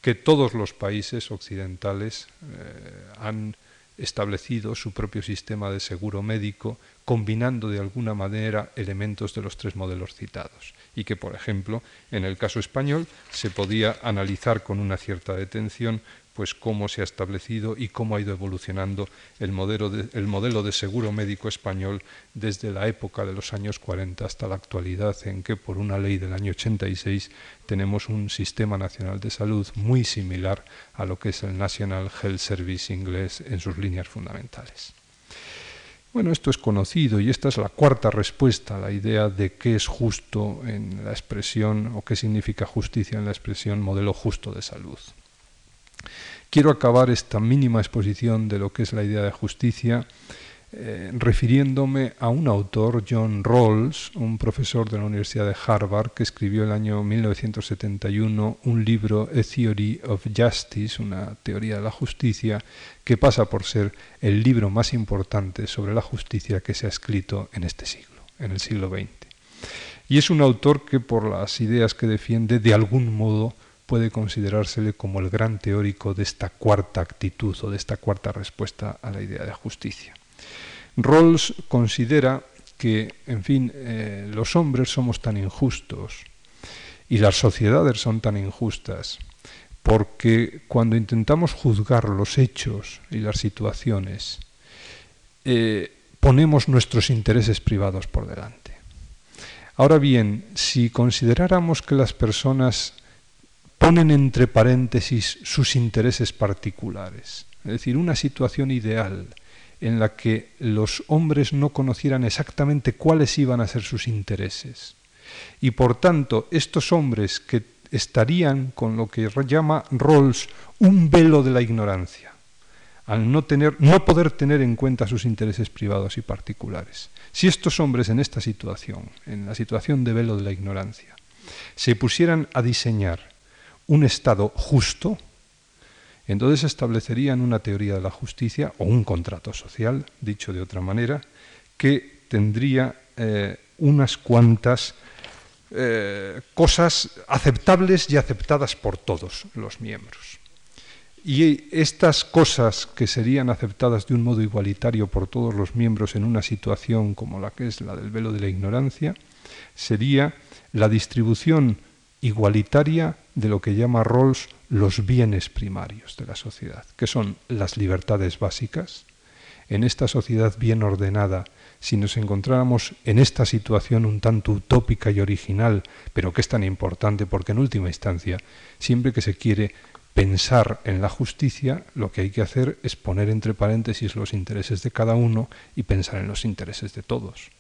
que todos los países occidentales eh, han establecido su propio sistema de seguro médico combinando de alguna manera elementos de los tres modelos citados. Y que, por ejemplo, en el caso español se podía analizar con una cierta detención pues cómo se ha establecido y cómo ha ido evolucionando el modelo, de, el modelo de seguro médico español desde la época de los años 40 hasta la actualidad, en que por una ley del año 86 tenemos un sistema nacional de salud muy similar a lo que es el National Health Service inglés en sus líneas fundamentales. Bueno, esto es conocido y esta es la cuarta respuesta a la idea de qué es justo en la expresión o qué significa justicia en la expresión modelo justo de salud. Quiero acabar esta mínima exposición de lo que es la idea de justicia eh, refiriéndome a un autor, John Rawls, un profesor de la Universidad de Harvard, que escribió el año 1971 un libro, A Theory of Justice, una teoría de la justicia, que pasa por ser el libro más importante sobre la justicia que se ha escrito en este siglo, en el siglo XX. Y es un autor que por las ideas que defiende, de algún modo, puede considerársele como el gran teórico de esta cuarta actitud o de esta cuarta respuesta a la idea de justicia. Rawls considera que, en fin, eh, los hombres somos tan injustos y las sociedades son tan injustas porque cuando intentamos juzgar los hechos y las situaciones, eh, ponemos nuestros intereses privados por delante. Ahora bien, si consideráramos que las personas ponen entre paréntesis sus intereses particulares. Es decir, una situación ideal en la que los hombres no conocieran exactamente cuáles iban a ser sus intereses. Y por tanto, estos hombres que estarían con lo que llama Rawls un velo de la ignorancia, al no, tener, no poder tener en cuenta sus intereses privados y particulares. Si estos hombres en esta situación, en la situación de velo de la ignorancia, se pusieran a diseñar un Estado justo, entonces establecerían una teoría de la justicia o un contrato social, dicho de otra manera, que tendría eh, unas cuantas eh, cosas aceptables y aceptadas por todos los miembros. Y estas cosas que serían aceptadas de un modo igualitario por todos los miembros en una situación como la que es la del velo de la ignorancia, sería la distribución igualitaria de lo que llama Rawls los bienes primarios de la sociedad, que son las libertades básicas. En esta sociedad bien ordenada, si nos encontráramos en esta situación un tanto utópica y original, pero que es tan importante porque en última instancia, siempre que se quiere pensar en la justicia, lo que hay que hacer es poner entre paréntesis los intereses de cada uno y pensar en los intereses de todos.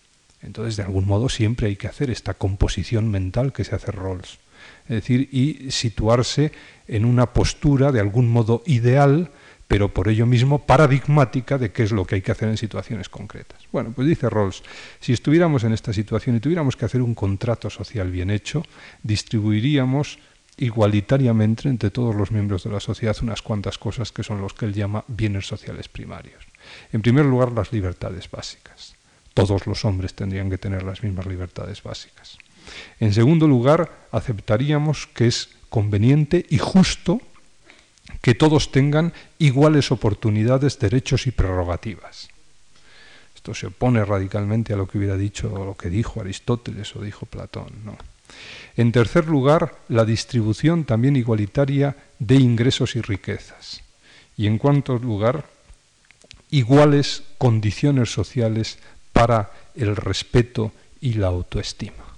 Entonces, de algún modo, siempre hay que hacer esta composición mental que se hace Rawls es decir, y situarse en una postura de algún modo ideal, pero por ello mismo paradigmática de qué es lo que hay que hacer en situaciones concretas. Bueno, pues dice Rawls, si estuviéramos en esta situación y tuviéramos que hacer un contrato social bien hecho, distribuiríamos igualitariamente entre todos los miembros de la sociedad unas cuantas cosas que son los que él llama bienes sociales primarios. En primer lugar, las libertades básicas. Todos los hombres tendrían que tener las mismas libertades básicas. En segundo lugar, aceptaríamos que es conveniente y justo que todos tengan iguales oportunidades, derechos y prerrogativas. Esto se opone radicalmente a lo que hubiera dicho o lo que dijo Aristóteles o dijo Platón. En tercer lugar, la distribución también igualitaria de ingresos y riquezas. Y en cuarto lugar, iguales condiciones sociales para el respeto y la autoestima.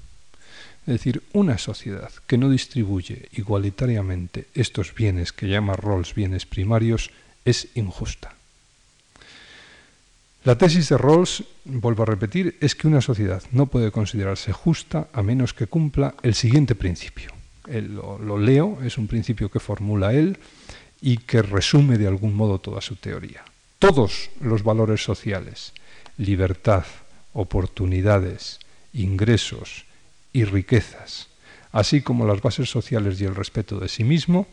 Es decir, una sociedad que no distribuye igualitariamente estos bienes que llama Rawls bienes primarios es injusta. La tesis de Rawls, vuelvo a repetir, es que una sociedad no puede considerarse justa a menos que cumpla el siguiente principio. lo, lo leo, es un principio que formula él y que resume de algún modo toda su teoría. Todos los valores sociales, libertad, oportunidades, ingresos y riquezas, así como las bases sociales y el respeto de sí mismo,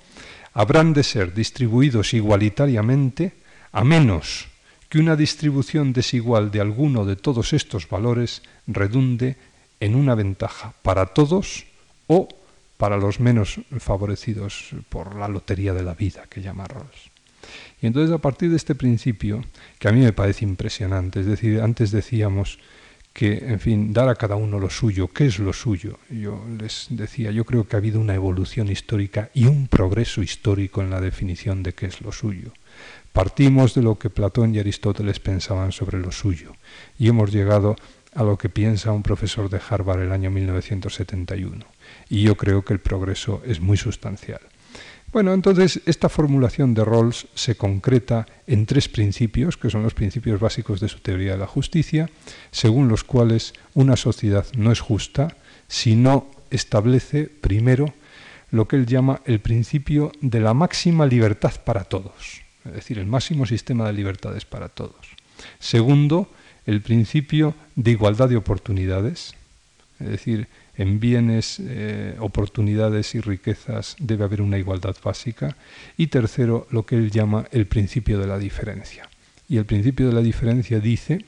habrán de ser distribuidos igualitariamente a menos que una distribución desigual de alguno de todos estos valores redunde en una ventaja para todos o para los menos favorecidos por la lotería de la vida que llama Rawls. Y entonces a partir de este principio, que a mí me parece impresionante, es decir, antes decíamos que, en fin, dar a cada uno lo suyo, ¿qué es lo suyo? Yo les decía, yo creo que ha habido una evolución histórica y un progreso histórico en la definición de qué es lo suyo. Partimos de lo que Platón y Aristóteles pensaban sobre lo suyo y hemos llegado a lo que piensa un profesor de Harvard el año 1971. Y yo creo que el progreso es muy sustancial. Bueno, entonces esta formulación de Rawls se concreta en tres principios, que son los principios básicos de su teoría de la justicia, según los cuales una sociedad no es justa si no establece, primero, lo que él llama el principio de la máxima libertad para todos es decir, el máximo sistema de libertades para todos. Segundo, el principio de igualdad de oportunidades, es decir, en bienes, eh, oportunidades y riquezas debe haber una igualdad básica. Y tercero, lo que él llama el principio de la diferencia. Y el principio de la diferencia dice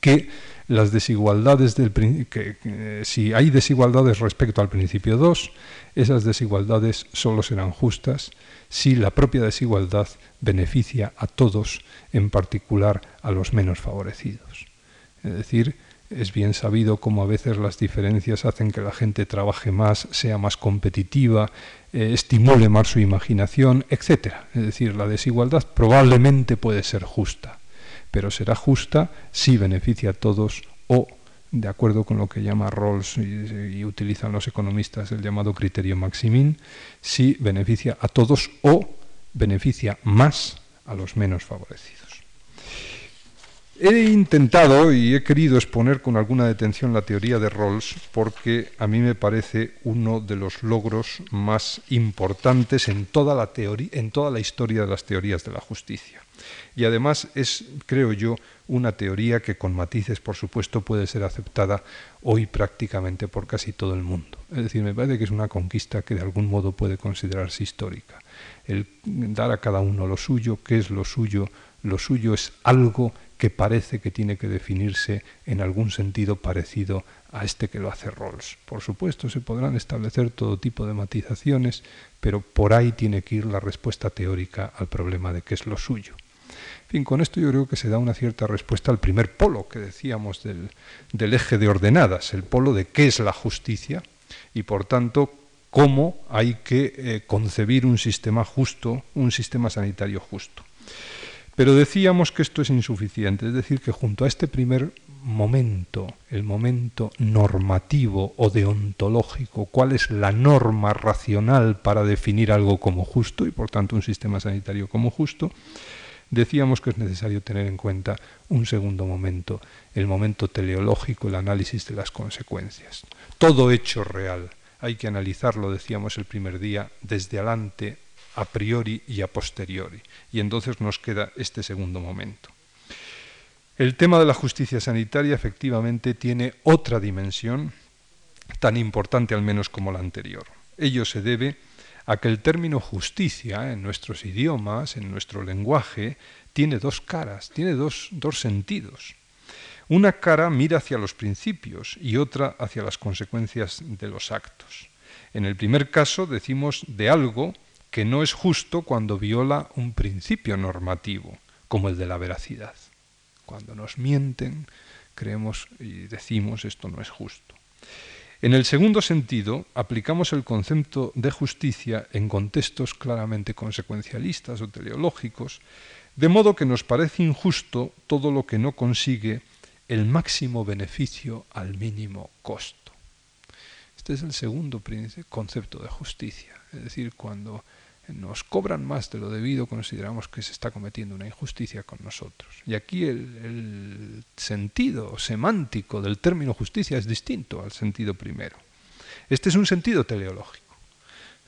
que las desigualdades del que, si hay desigualdades respecto al principio 2, esas desigualdades solo serán justas si la propia desigualdad beneficia a todos, en particular a los menos favorecidos. Es decir, es bien sabido cómo a veces las diferencias hacen que la gente trabaje más, sea más competitiva, eh, estimule más su imaginación, etc. Es decir, la desigualdad probablemente puede ser justa, pero será justa si beneficia a todos o de acuerdo con lo que llama Rawls y, utilizan los economistas el llamado criterio Maximin, si beneficia a todos o beneficia más a los menos favorecidos. He intentado y he querido exponer con alguna detención la teoría de Rawls porque a mí me parece uno de los logros más importantes en toda la, en toda la historia de las teorías de la justicia. Y además es, creo yo, una teoría que con matices, por supuesto, puede ser aceptada hoy prácticamente por casi todo el mundo. Es decir, me parece que es una conquista que de algún modo puede considerarse histórica. El dar a cada uno lo suyo, ¿qué es lo suyo? Lo suyo es algo que parece que tiene que definirse en algún sentido parecido a este que lo hace Rawls. Por supuesto, se podrán establecer todo tipo de matizaciones, pero por ahí tiene que ir la respuesta teórica al problema de qué es lo suyo. Fin, con esto yo creo que se da una cierta respuesta al primer polo que decíamos del, eje de ordenadas, el polo de qué es la justicia y por tanto cómo hay que eh, concebir un sistema justo, un sistema sanitario justo. Pero decíamos que esto es insuficiente, es decir, que junto a este primer momento, el momento normativo o deontológico, cuál es la norma racional para definir algo como justo y por tanto un sistema sanitario como justo, decíamos que es necesario tener en cuenta un segundo momento, el momento teleológico, el análisis de las consecuencias. Todo hecho real hay que analizarlo, decíamos el primer día, desde adelante, a priori y a posteriori. Y entonces nos queda este segundo momento. El tema de la justicia sanitaria efectivamente tiene otra dimensión, tan importante al menos como la anterior. Ello se debe a que el término justicia en nuestros idiomas, en nuestro lenguaje, tiene dos caras, tiene dos, dos sentidos. Una cara mira hacia los principios y otra hacia las consecuencias de los actos. En el primer caso decimos de algo que no es justo cuando viola un principio normativo, como el de la veracidad. Cuando nos mienten, creemos y decimos esto no es justo. En el segundo sentido, aplicamos el concepto de justicia en contextos claramente consecuencialistas o teleológicos, de modo que nos parece injusto todo lo que no consigue el máximo beneficio al mínimo costo. Este es el segundo concepto de justicia, es decir, cuando nos cobran más de lo debido, consideramos que se está cometiendo una injusticia con nosotros. Y aquí el, sentido semántico del término justicia es distinto al sentido primero. Este es un sentido teleológico.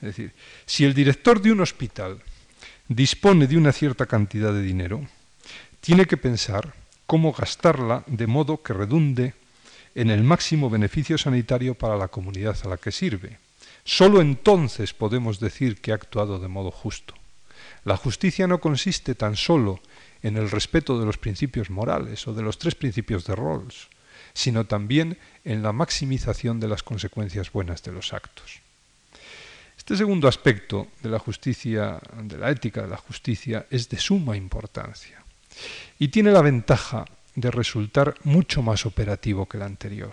Es decir, si el director de un hospital dispone de una cierta cantidad de dinero, tiene que pensar cómo gastarla de modo que redunde en el máximo beneficio sanitario para la comunidad a la que sirve Solo entonces podemos decir que ha actuado de modo justo. La justicia no consiste tan solo en el respeto de los principios morales o de los tres principios de Rawls, sino también en la maximización de las consecuencias buenas de los actos. Este segundo aspecto de la justicia, de la ética de la justicia, es de suma importancia y tiene la ventaja de resultar mucho más operativo que el anterior,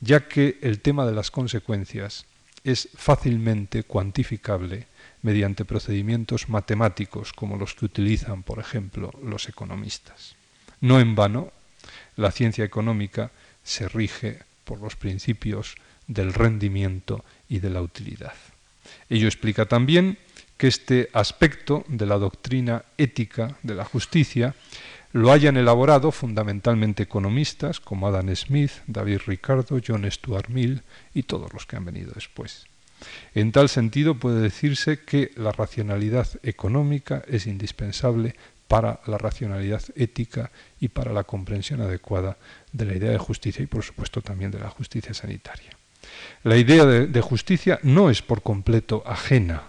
ya que el tema de las consecuencias es fácilmente cuantificable mediante procedimientos matemáticos como los que utilizan, por ejemplo, los economistas. No en vano, la ciencia económica se rige por los principios del rendimiento y de la utilidad. Ello explica también que este aspecto de la doctrina ética de la justicia lo hayan elaborado fundamentalmente economistas como Adam Smith, David Ricardo, John Stuart Mill y todos los que han venido después. En tal sentido puede decirse que la racionalidad económica es indispensable para la racionalidad ética y para la comprensión adecuada de la idea de justicia y por supuesto también de la justicia sanitaria. La idea de, justicia no es por completo ajena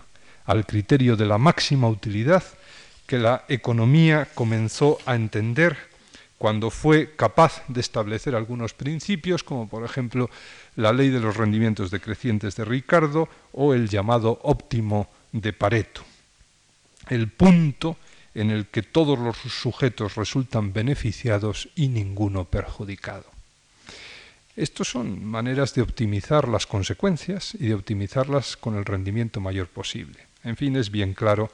al criterio de la máxima utilidad que la economía comenzó a entender cuando fue capaz de establecer algunos principios, como por ejemplo la ley de los rendimientos decrecientes de Ricardo o el llamado óptimo de Pareto. El punto en el que todos los sujetos resultan beneficiados y ninguno perjudicado. Estos son maneras de optimizar las consecuencias y de optimizarlas con el rendimiento mayor posible. En fin, es bien claro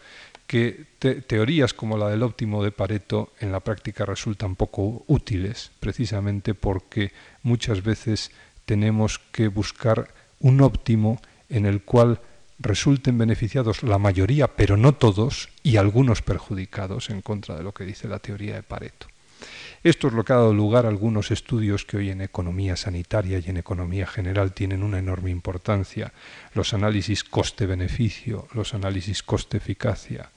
que teorías como la del óptimo de Pareto en la práctica resultan poco útiles, precisamente porque muchas veces tenemos que buscar un óptimo en el cual resulten beneficiados la mayoría, pero no todos, y algunos perjudicados en contra de lo que dice la teoría de Pareto. Esto es lo que ha dado lugar a algunos estudios que hoy en economía sanitaria y en economía general tienen una enorme importancia. Los análisis coste-beneficio, los análisis coste-eficacia,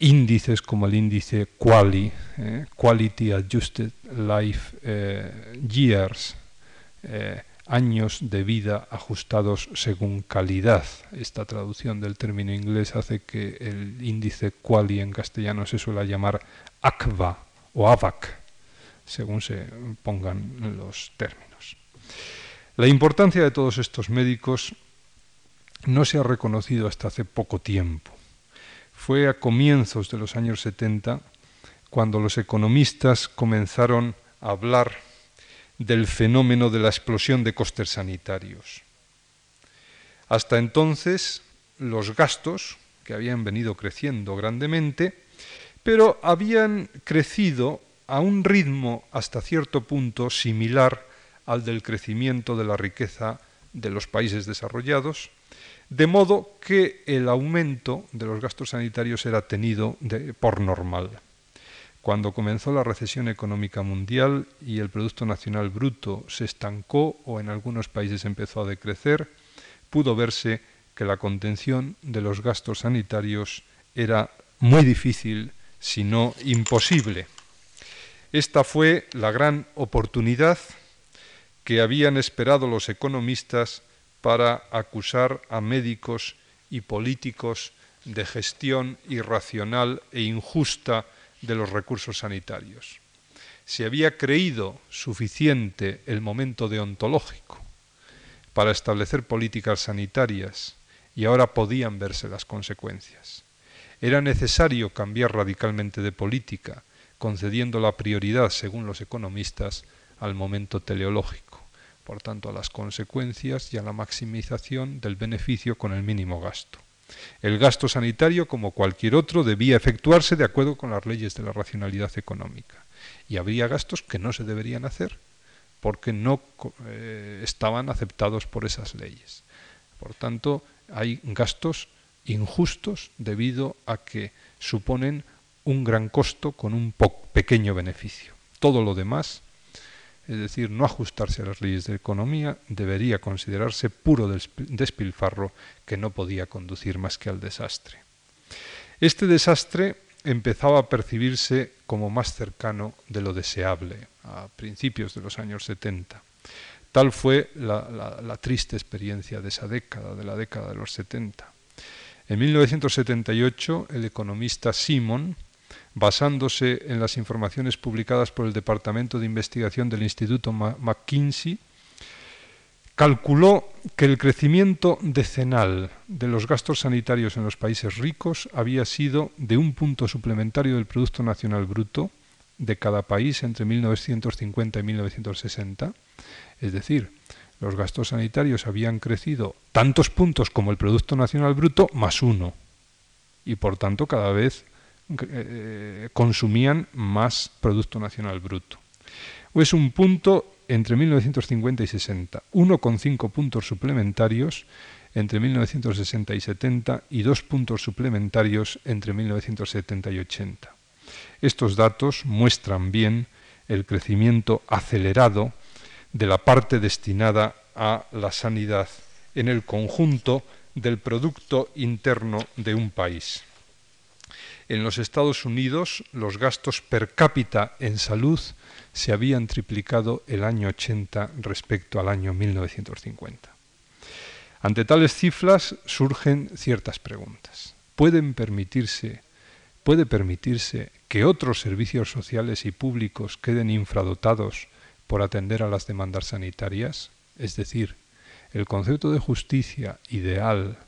índices como el índice QALY, eh, Quality Adjusted Life eh, Years, eh, años de vida ajustados según calidad. Esta traducción del término inglés hace que el índice QALY en castellano se suele llamar ACVA o AVAC, según se pongan los términos. La importancia de todos estos médicos no se ha reconocido hasta hace poco tiempo fue a comienzos de los años 70 cuando los economistas comenzaron a hablar del fenómeno de la explosión de costes sanitarios. Hasta entonces, los gastos, que habían venido creciendo grandemente, pero habían crecido a un ritmo hasta cierto punto similar al del crecimiento de la riqueza de los países desarrollados, de modo que el aumento de los gastos sanitarios era tenido por normal. Cuando comenzó la recesión económica mundial y el Producto Nacional Bruto se estancó o en algunos países empezó a decrecer, pudo verse que la contención de los gastos sanitarios era muy difícil, si no imposible. Esta fue la gran oportunidad que habían esperado los economistas para acusar a médicos y políticos de gestión irracional e injusta de los recursos sanitarios. Se había creído suficiente el momento deontológico para establecer políticas sanitarias y ahora podían verse las consecuencias. Era necesario cambiar radicalmente de política, concediendo la prioridad, según los economistas, al momento teleológico por tanto a las consecuencias y a la maximización del beneficio con el mínimo gasto. El gasto sanitario, como cualquier otro, debía efectuarse de acuerdo con las leyes de la racionalidad económica. y habría gastos que no se deberían hacer porque no eh, estaban aceptados por esas leyes. Por tanto, hay gastos injustos debido a que suponen un gran costo con un pequeño beneficio. Todo lo demás, es decir, no ajustarse a las leyes de economía, debería considerarse puro despilfarro que no podía conducir más que al desastre. Este desastre empezaba a percibirse como más cercano de lo deseable a principios de los años 70. Tal fue la, la triste experiencia de esa década, de la década de los 70. En 1978, el economista Simon, basándose en las informaciones publicadas por el Departamento de Investigación del Instituto McKinsey, calculó que el crecimiento decenal de los gastos sanitarios en los países ricos había sido de un punto suplementario del Producto Nacional Bruto de cada país entre 1950 y 1960, es decir, los gastos sanitarios habían crecido tantos puntos como el Producto Nacional Bruto más uno, y por tanto cada vez eh, consumían más Producto Nacional Bruto. Es un punto entre 1950 y 60, 1,5 puntos suplementarios entre 1960 y 70 y dos puntos suplementarios entre 1970 y 80. Estos datos muestran bien el crecimiento acelerado de la parte destinada a la sanidad en el conjunto del Producto Interno de un país. En los Estados Unidos los gastos per cápita en salud se habían triplicado el año 80 respecto al año 1950. Ante tales cifras surgen ciertas preguntas. ¿Pueden permitirse, ¿Puede permitirse que otros servicios sociales y públicos queden infradotados por atender a las demandas sanitarias? Es decir, el concepto de justicia ideal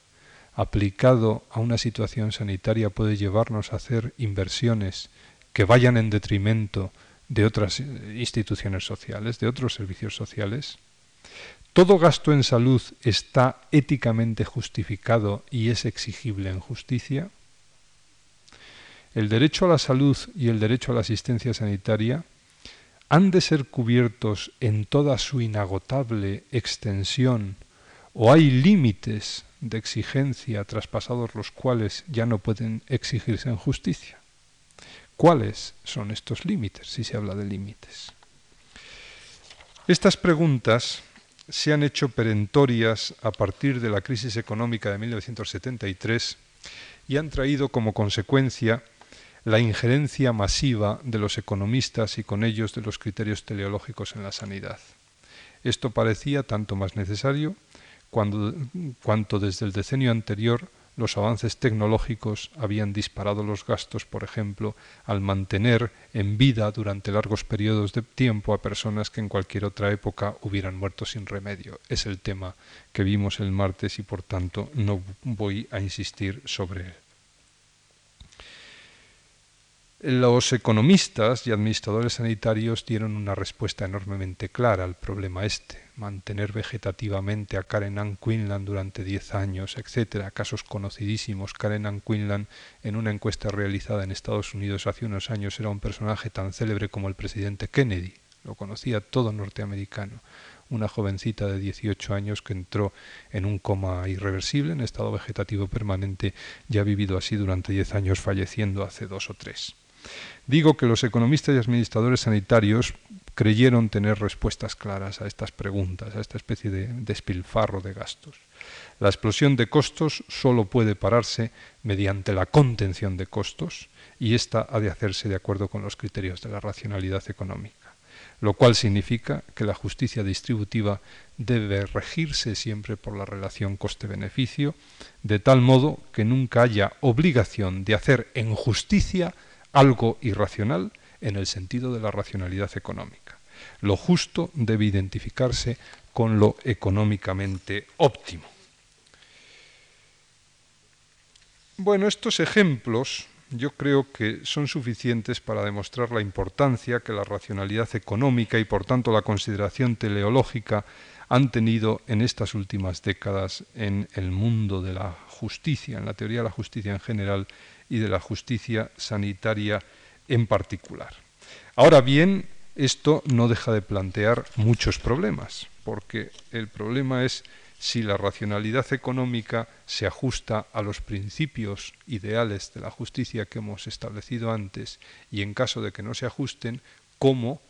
aplicado a una situación sanitaria puede llevarnos a hacer inversiones que vayan en detrimento de otras instituciones sociales, de otros servicios sociales. Todo gasto en salud está éticamente justificado y es exigible en justicia. El derecho a la salud y el derecho a la asistencia sanitaria han de ser cubiertos en toda su inagotable extensión o hay límites de exigencia traspasados los cuales ya no pueden exigirse en justicia. ¿Cuáles son estos límites, si se habla de límites? Estas preguntas se han hecho perentorias a partir de la crisis económica de 1973 y han traído como consecuencia la injerencia masiva de los economistas y con ellos de los criterios teleológicos en la sanidad. Esto parecía tanto más necesario cuando, cuanto desde el decenio anterior los avances tecnológicos habían disparado los gastos, por ejemplo, al mantener en vida durante largos periodos de tiempo a personas que en cualquier otra época hubieran muerto sin remedio. Es el tema que vimos el martes y por tanto no voy a insistir sobre él. Los economistas y administradores sanitarios dieron una respuesta enormemente clara al problema este, mantener vegetativamente a Karen Ann Quinlan durante diez años, etc. Casos conocidísimos. Karen Ann Quinlan, en una encuesta realizada en Estados Unidos hace unos años, era un personaje tan célebre como el presidente Kennedy. Lo conocía todo norteamericano. Una jovencita de 18 años que entró en un coma irreversible, en estado vegetativo permanente, y ha vivido así durante diez años, falleciendo hace dos o tres. Digo que los economistas y administradores sanitarios creyeron tener respuestas claras a estas preguntas, a esta especie de despilfarro de gastos. La explosión de costos solo puede pararse mediante la contención de costos y esta ha de hacerse de acuerdo con los criterios de la racionalidad económica, lo cual significa que la justicia distributiva debe regirse siempre por la relación coste-beneficio, de tal modo que nunca haya obligación de hacer en justicia algo irracional en el sentido de la racionalidad económica. Lo justo debe identificarse con lo económicamente óptimo. Bueno, estos ejemplos yo creo que son suficientes para demostrar la importancia que la racionalidad económica y por tanto la consideración teleológica han tenido en estas últimas décadas en el mundo de la justicia, en la teoría de la justicia en general y de la justicia sanitaria en particular. Ahora bien, esto no deja de plantear muchos problemas, porque el problema es si la racionalidad económica se ajusta a los principios ideales de la justicia que hemos establecido antes y en caso de que no se ajusten, cómo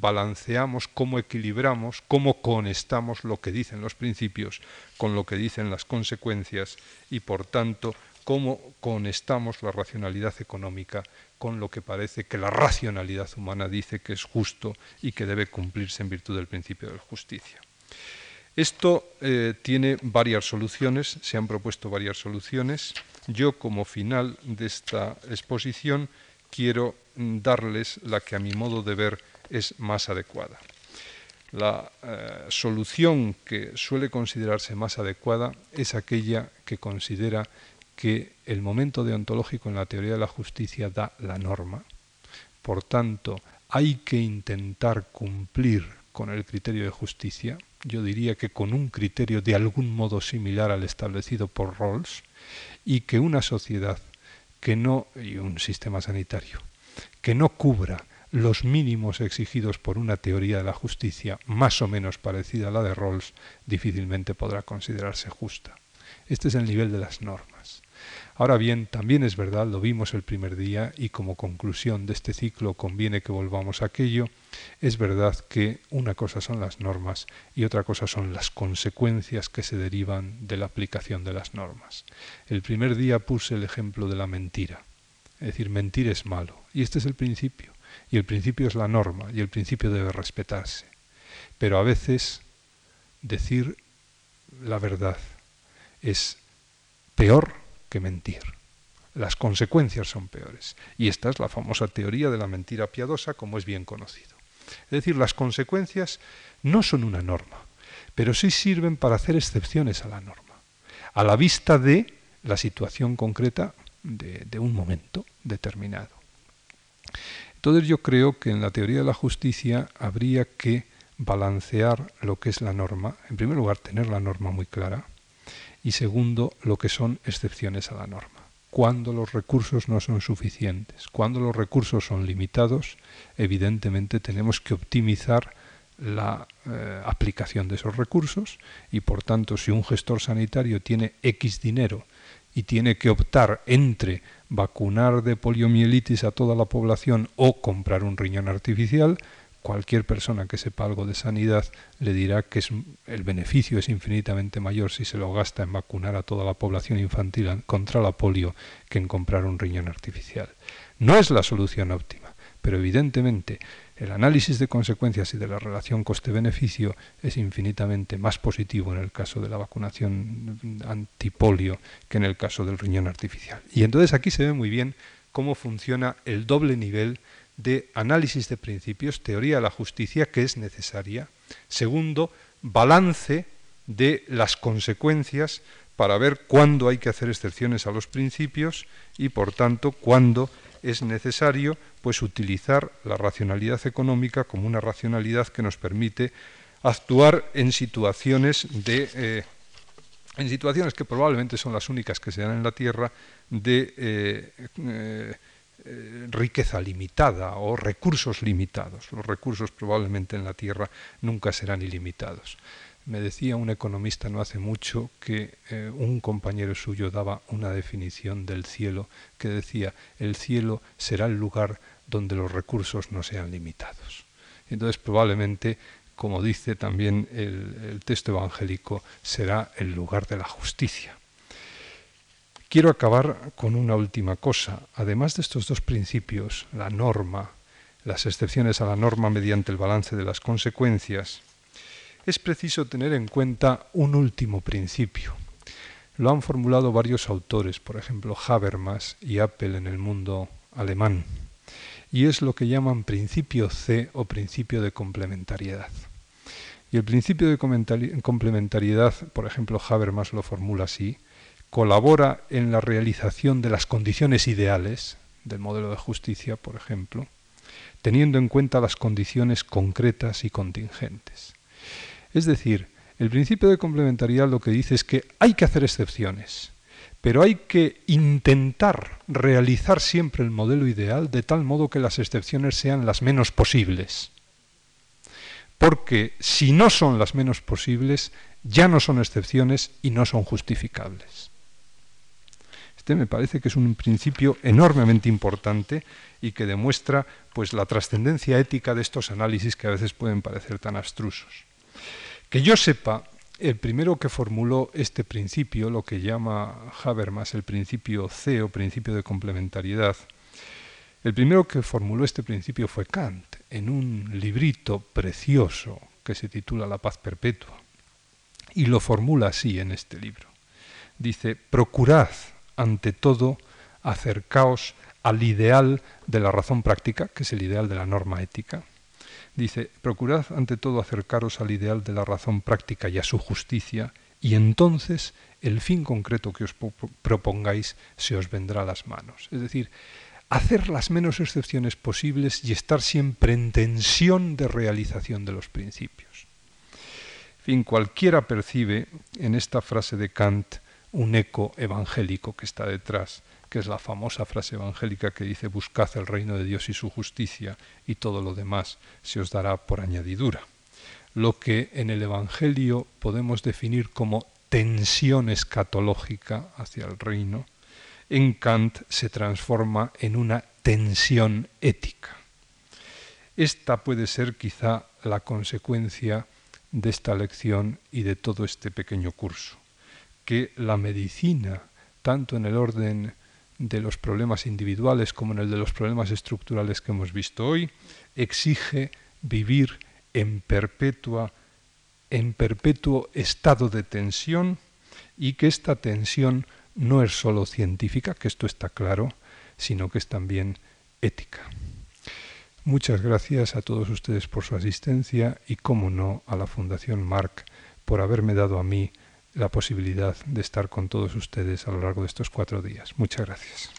balanceamos, cómo equilibramos, cómo conectamos lo que dicen los principios con lo que dicen las consecuencias y por tanto cómo conectamos la racionalidad económica con lo que parece que la racionalidad humana dice que es justo y que debe cumplirse en virtud del principio de justicia. Esto eh, tiene varias soluciones, se han propuesto varias soluciones. Yo, como final de esta exposición, quiero mm, darles la que a mi modo de ver es más adecuada. La eh, solución que suele considerarse más adecuada es aquella que considera que el momento deontológico en la teoría de la justicia da la norma. Por tanto, hay que intentar cumplir con el criterio de justicia, yo diría que con un criterio de algún modo similar al establecido por Rawls, y que una sociedad que no, y un sistema sanitario, que no cubra los mínimos exigidos por una teoría de la justicia más o menos parecida a la de Rawls, difícilmente podrá considerarse justa. Este es el nivel de las normas. Ahora bien, también es verdad, lo vimos el primer día y como conclusión de este ciclo conviene que volvamos a aquello, es verdad que una cosa son las normas y otra cosa son las consecuencias que se derivan de la aplicación de las normas. El primer día puse el ejemplo de la mentira. Es decir, mentir es malo. Y este es el principio. Y el principio es la norma. Y el principio debe respetarse. Pero a veces decir la verdad es peor que mentir. Las consecuencias son peores. Y esta es la famosa teoría de la mentira piadosa, como es bien conocido. Es decir, las consecuencias no son una norma, pero sí sirven para hacer excepciones a la norma, a la vista de la situación concreta de, de un momento determinado. Entonces yo creo que en la teoría de la justicia habría que balancear lo que es la norma. En primer lugar, tener la norma muy clara, y segundo, lo que son excepciones a la norma. Cuando los recursos no son suficientes, cuando los recursos son limitados, evidentemente tenemos que optimizar la eh, aplicación de esos recursos y por tanto si un gestor sanitario tiene X dinero y tiene que optar entre vacunar de poliomielitis a toda la población o comprar un riñón artificial, cualquier persona que sepa algo de sanidad le dirá que es, el beneficio es infinitamente mayor si se lo gasta en vacunar a toda la población infantil contra la polio que en comprar un riñón artificial. No es la solución óptima, pero evidentemente el análisis de consecuencias y de la relación coste-beneficio es infinitamente más positivo en el caso de la vacunación antipolio que en el caso del riñón artificial. Y entonces aquí se ve muy bien cómo funciona el doble nivel de análisis de principios, teoría de la justicia, que es necesaria. Segundo, balance de las consecuencias para ver cuándo hay que hacer excepciones a los principios y, por tanto, cuándo es necesario pues utilizar la racionalidad económica como una racionalidad que nos permite actuar en situaciones de eh, en situaciones que probablemente son las únicas que se dan en la Tierra de eh, eh, riqueza limitada o recursos limitados. Los recursos probablemente en la Tierra nunca serán ilimitados. Me decía un economista no hace mucho que eh, un compañero suyo daba una definición del cielo que decía el cielo será el lugar donde los recursos no sean limitados. Entonces probablemente, como dice también el texto evangélico, será el lugar de la justicia. Quiero acabar con una última cosa. Además de estos dos principios, la norma, las excepciones a la norma mediante el balance de las consecuencias, es preciso tener en cuenta un último principio. Lo han formulado varios autores, por ejemplo Habermas y Apple en el mundo alemán, y es lo que llaman principio C o principio de complementariedad. Y el principio de complementariedad, por ejemplo, Habermas lo formula así, colabora en la realización de las condiciones ideales del modelo de justicia, por ejemplo, teniendo en cuenta las condiciones concretas y contingentes. Es decir, el principio de complementariedad lo que dice es que hay que hacer excepciones, pero hay que intentar realizar siempre el modelo ideal de tal modo que las excepciones sean las menos posibles. Porque si no son las menos posibles, ya no son excepciones y no son justificables. Este me parece que es un principio enormemente importante y que demuestra pues la trascendencia ética de estos análisis que a veces pueden parecer tan abstrusos. Que yo sepa, el primero que formuló este principio, lo que llama Habermas el principio C o principio de complementariedad, el primero que formuló este principio fue Kant, en un librito precioso que se titula La paz perpetua, y lo formula así en este libro. Dice, procurad, ante todo, acercaos al ideal de la razón práctica, que es el ideal de la norma ética, Dice, procurad ante todo acercaros al ideal de la razón práctica y a su justicia, y entonces el fin concreto que os propongáis se os vendrá a las manos. Es decir, hacer las menos excepciones posibles y estar siempre en tensión de realización de los principios. En fin, cualquiera percibe en esta frase de Kant un eco evangélico que está detrás que es la famosa frase evangélica que dice buscad el reino de Dios y su justicia y todo lo demás se os dará por añadidura. Lo que en el Evangelio podemos definir como tensión escatológica hacia el reino, en Kant se transforma en una tensión ética. Esta puede ser quizá la consecuencia de esta lección y de todo este pequeño curso, que la medicina, tanto en el orden de los problemas individuales como en el de los problemas estructurales que hemos visto hoy, exige vivir en perpetua en perpetuo estado de tensión y que esta tensión no es sólo científica, que esto está claro, sino que es también ética. Muchas gracias a todos ustedes por su asistencia y, como no, a la Fundación Marc por haberme dado a mí la posibilidad de estar con todos ustedes a lo largo de estos cuatro días. Muchas gracias.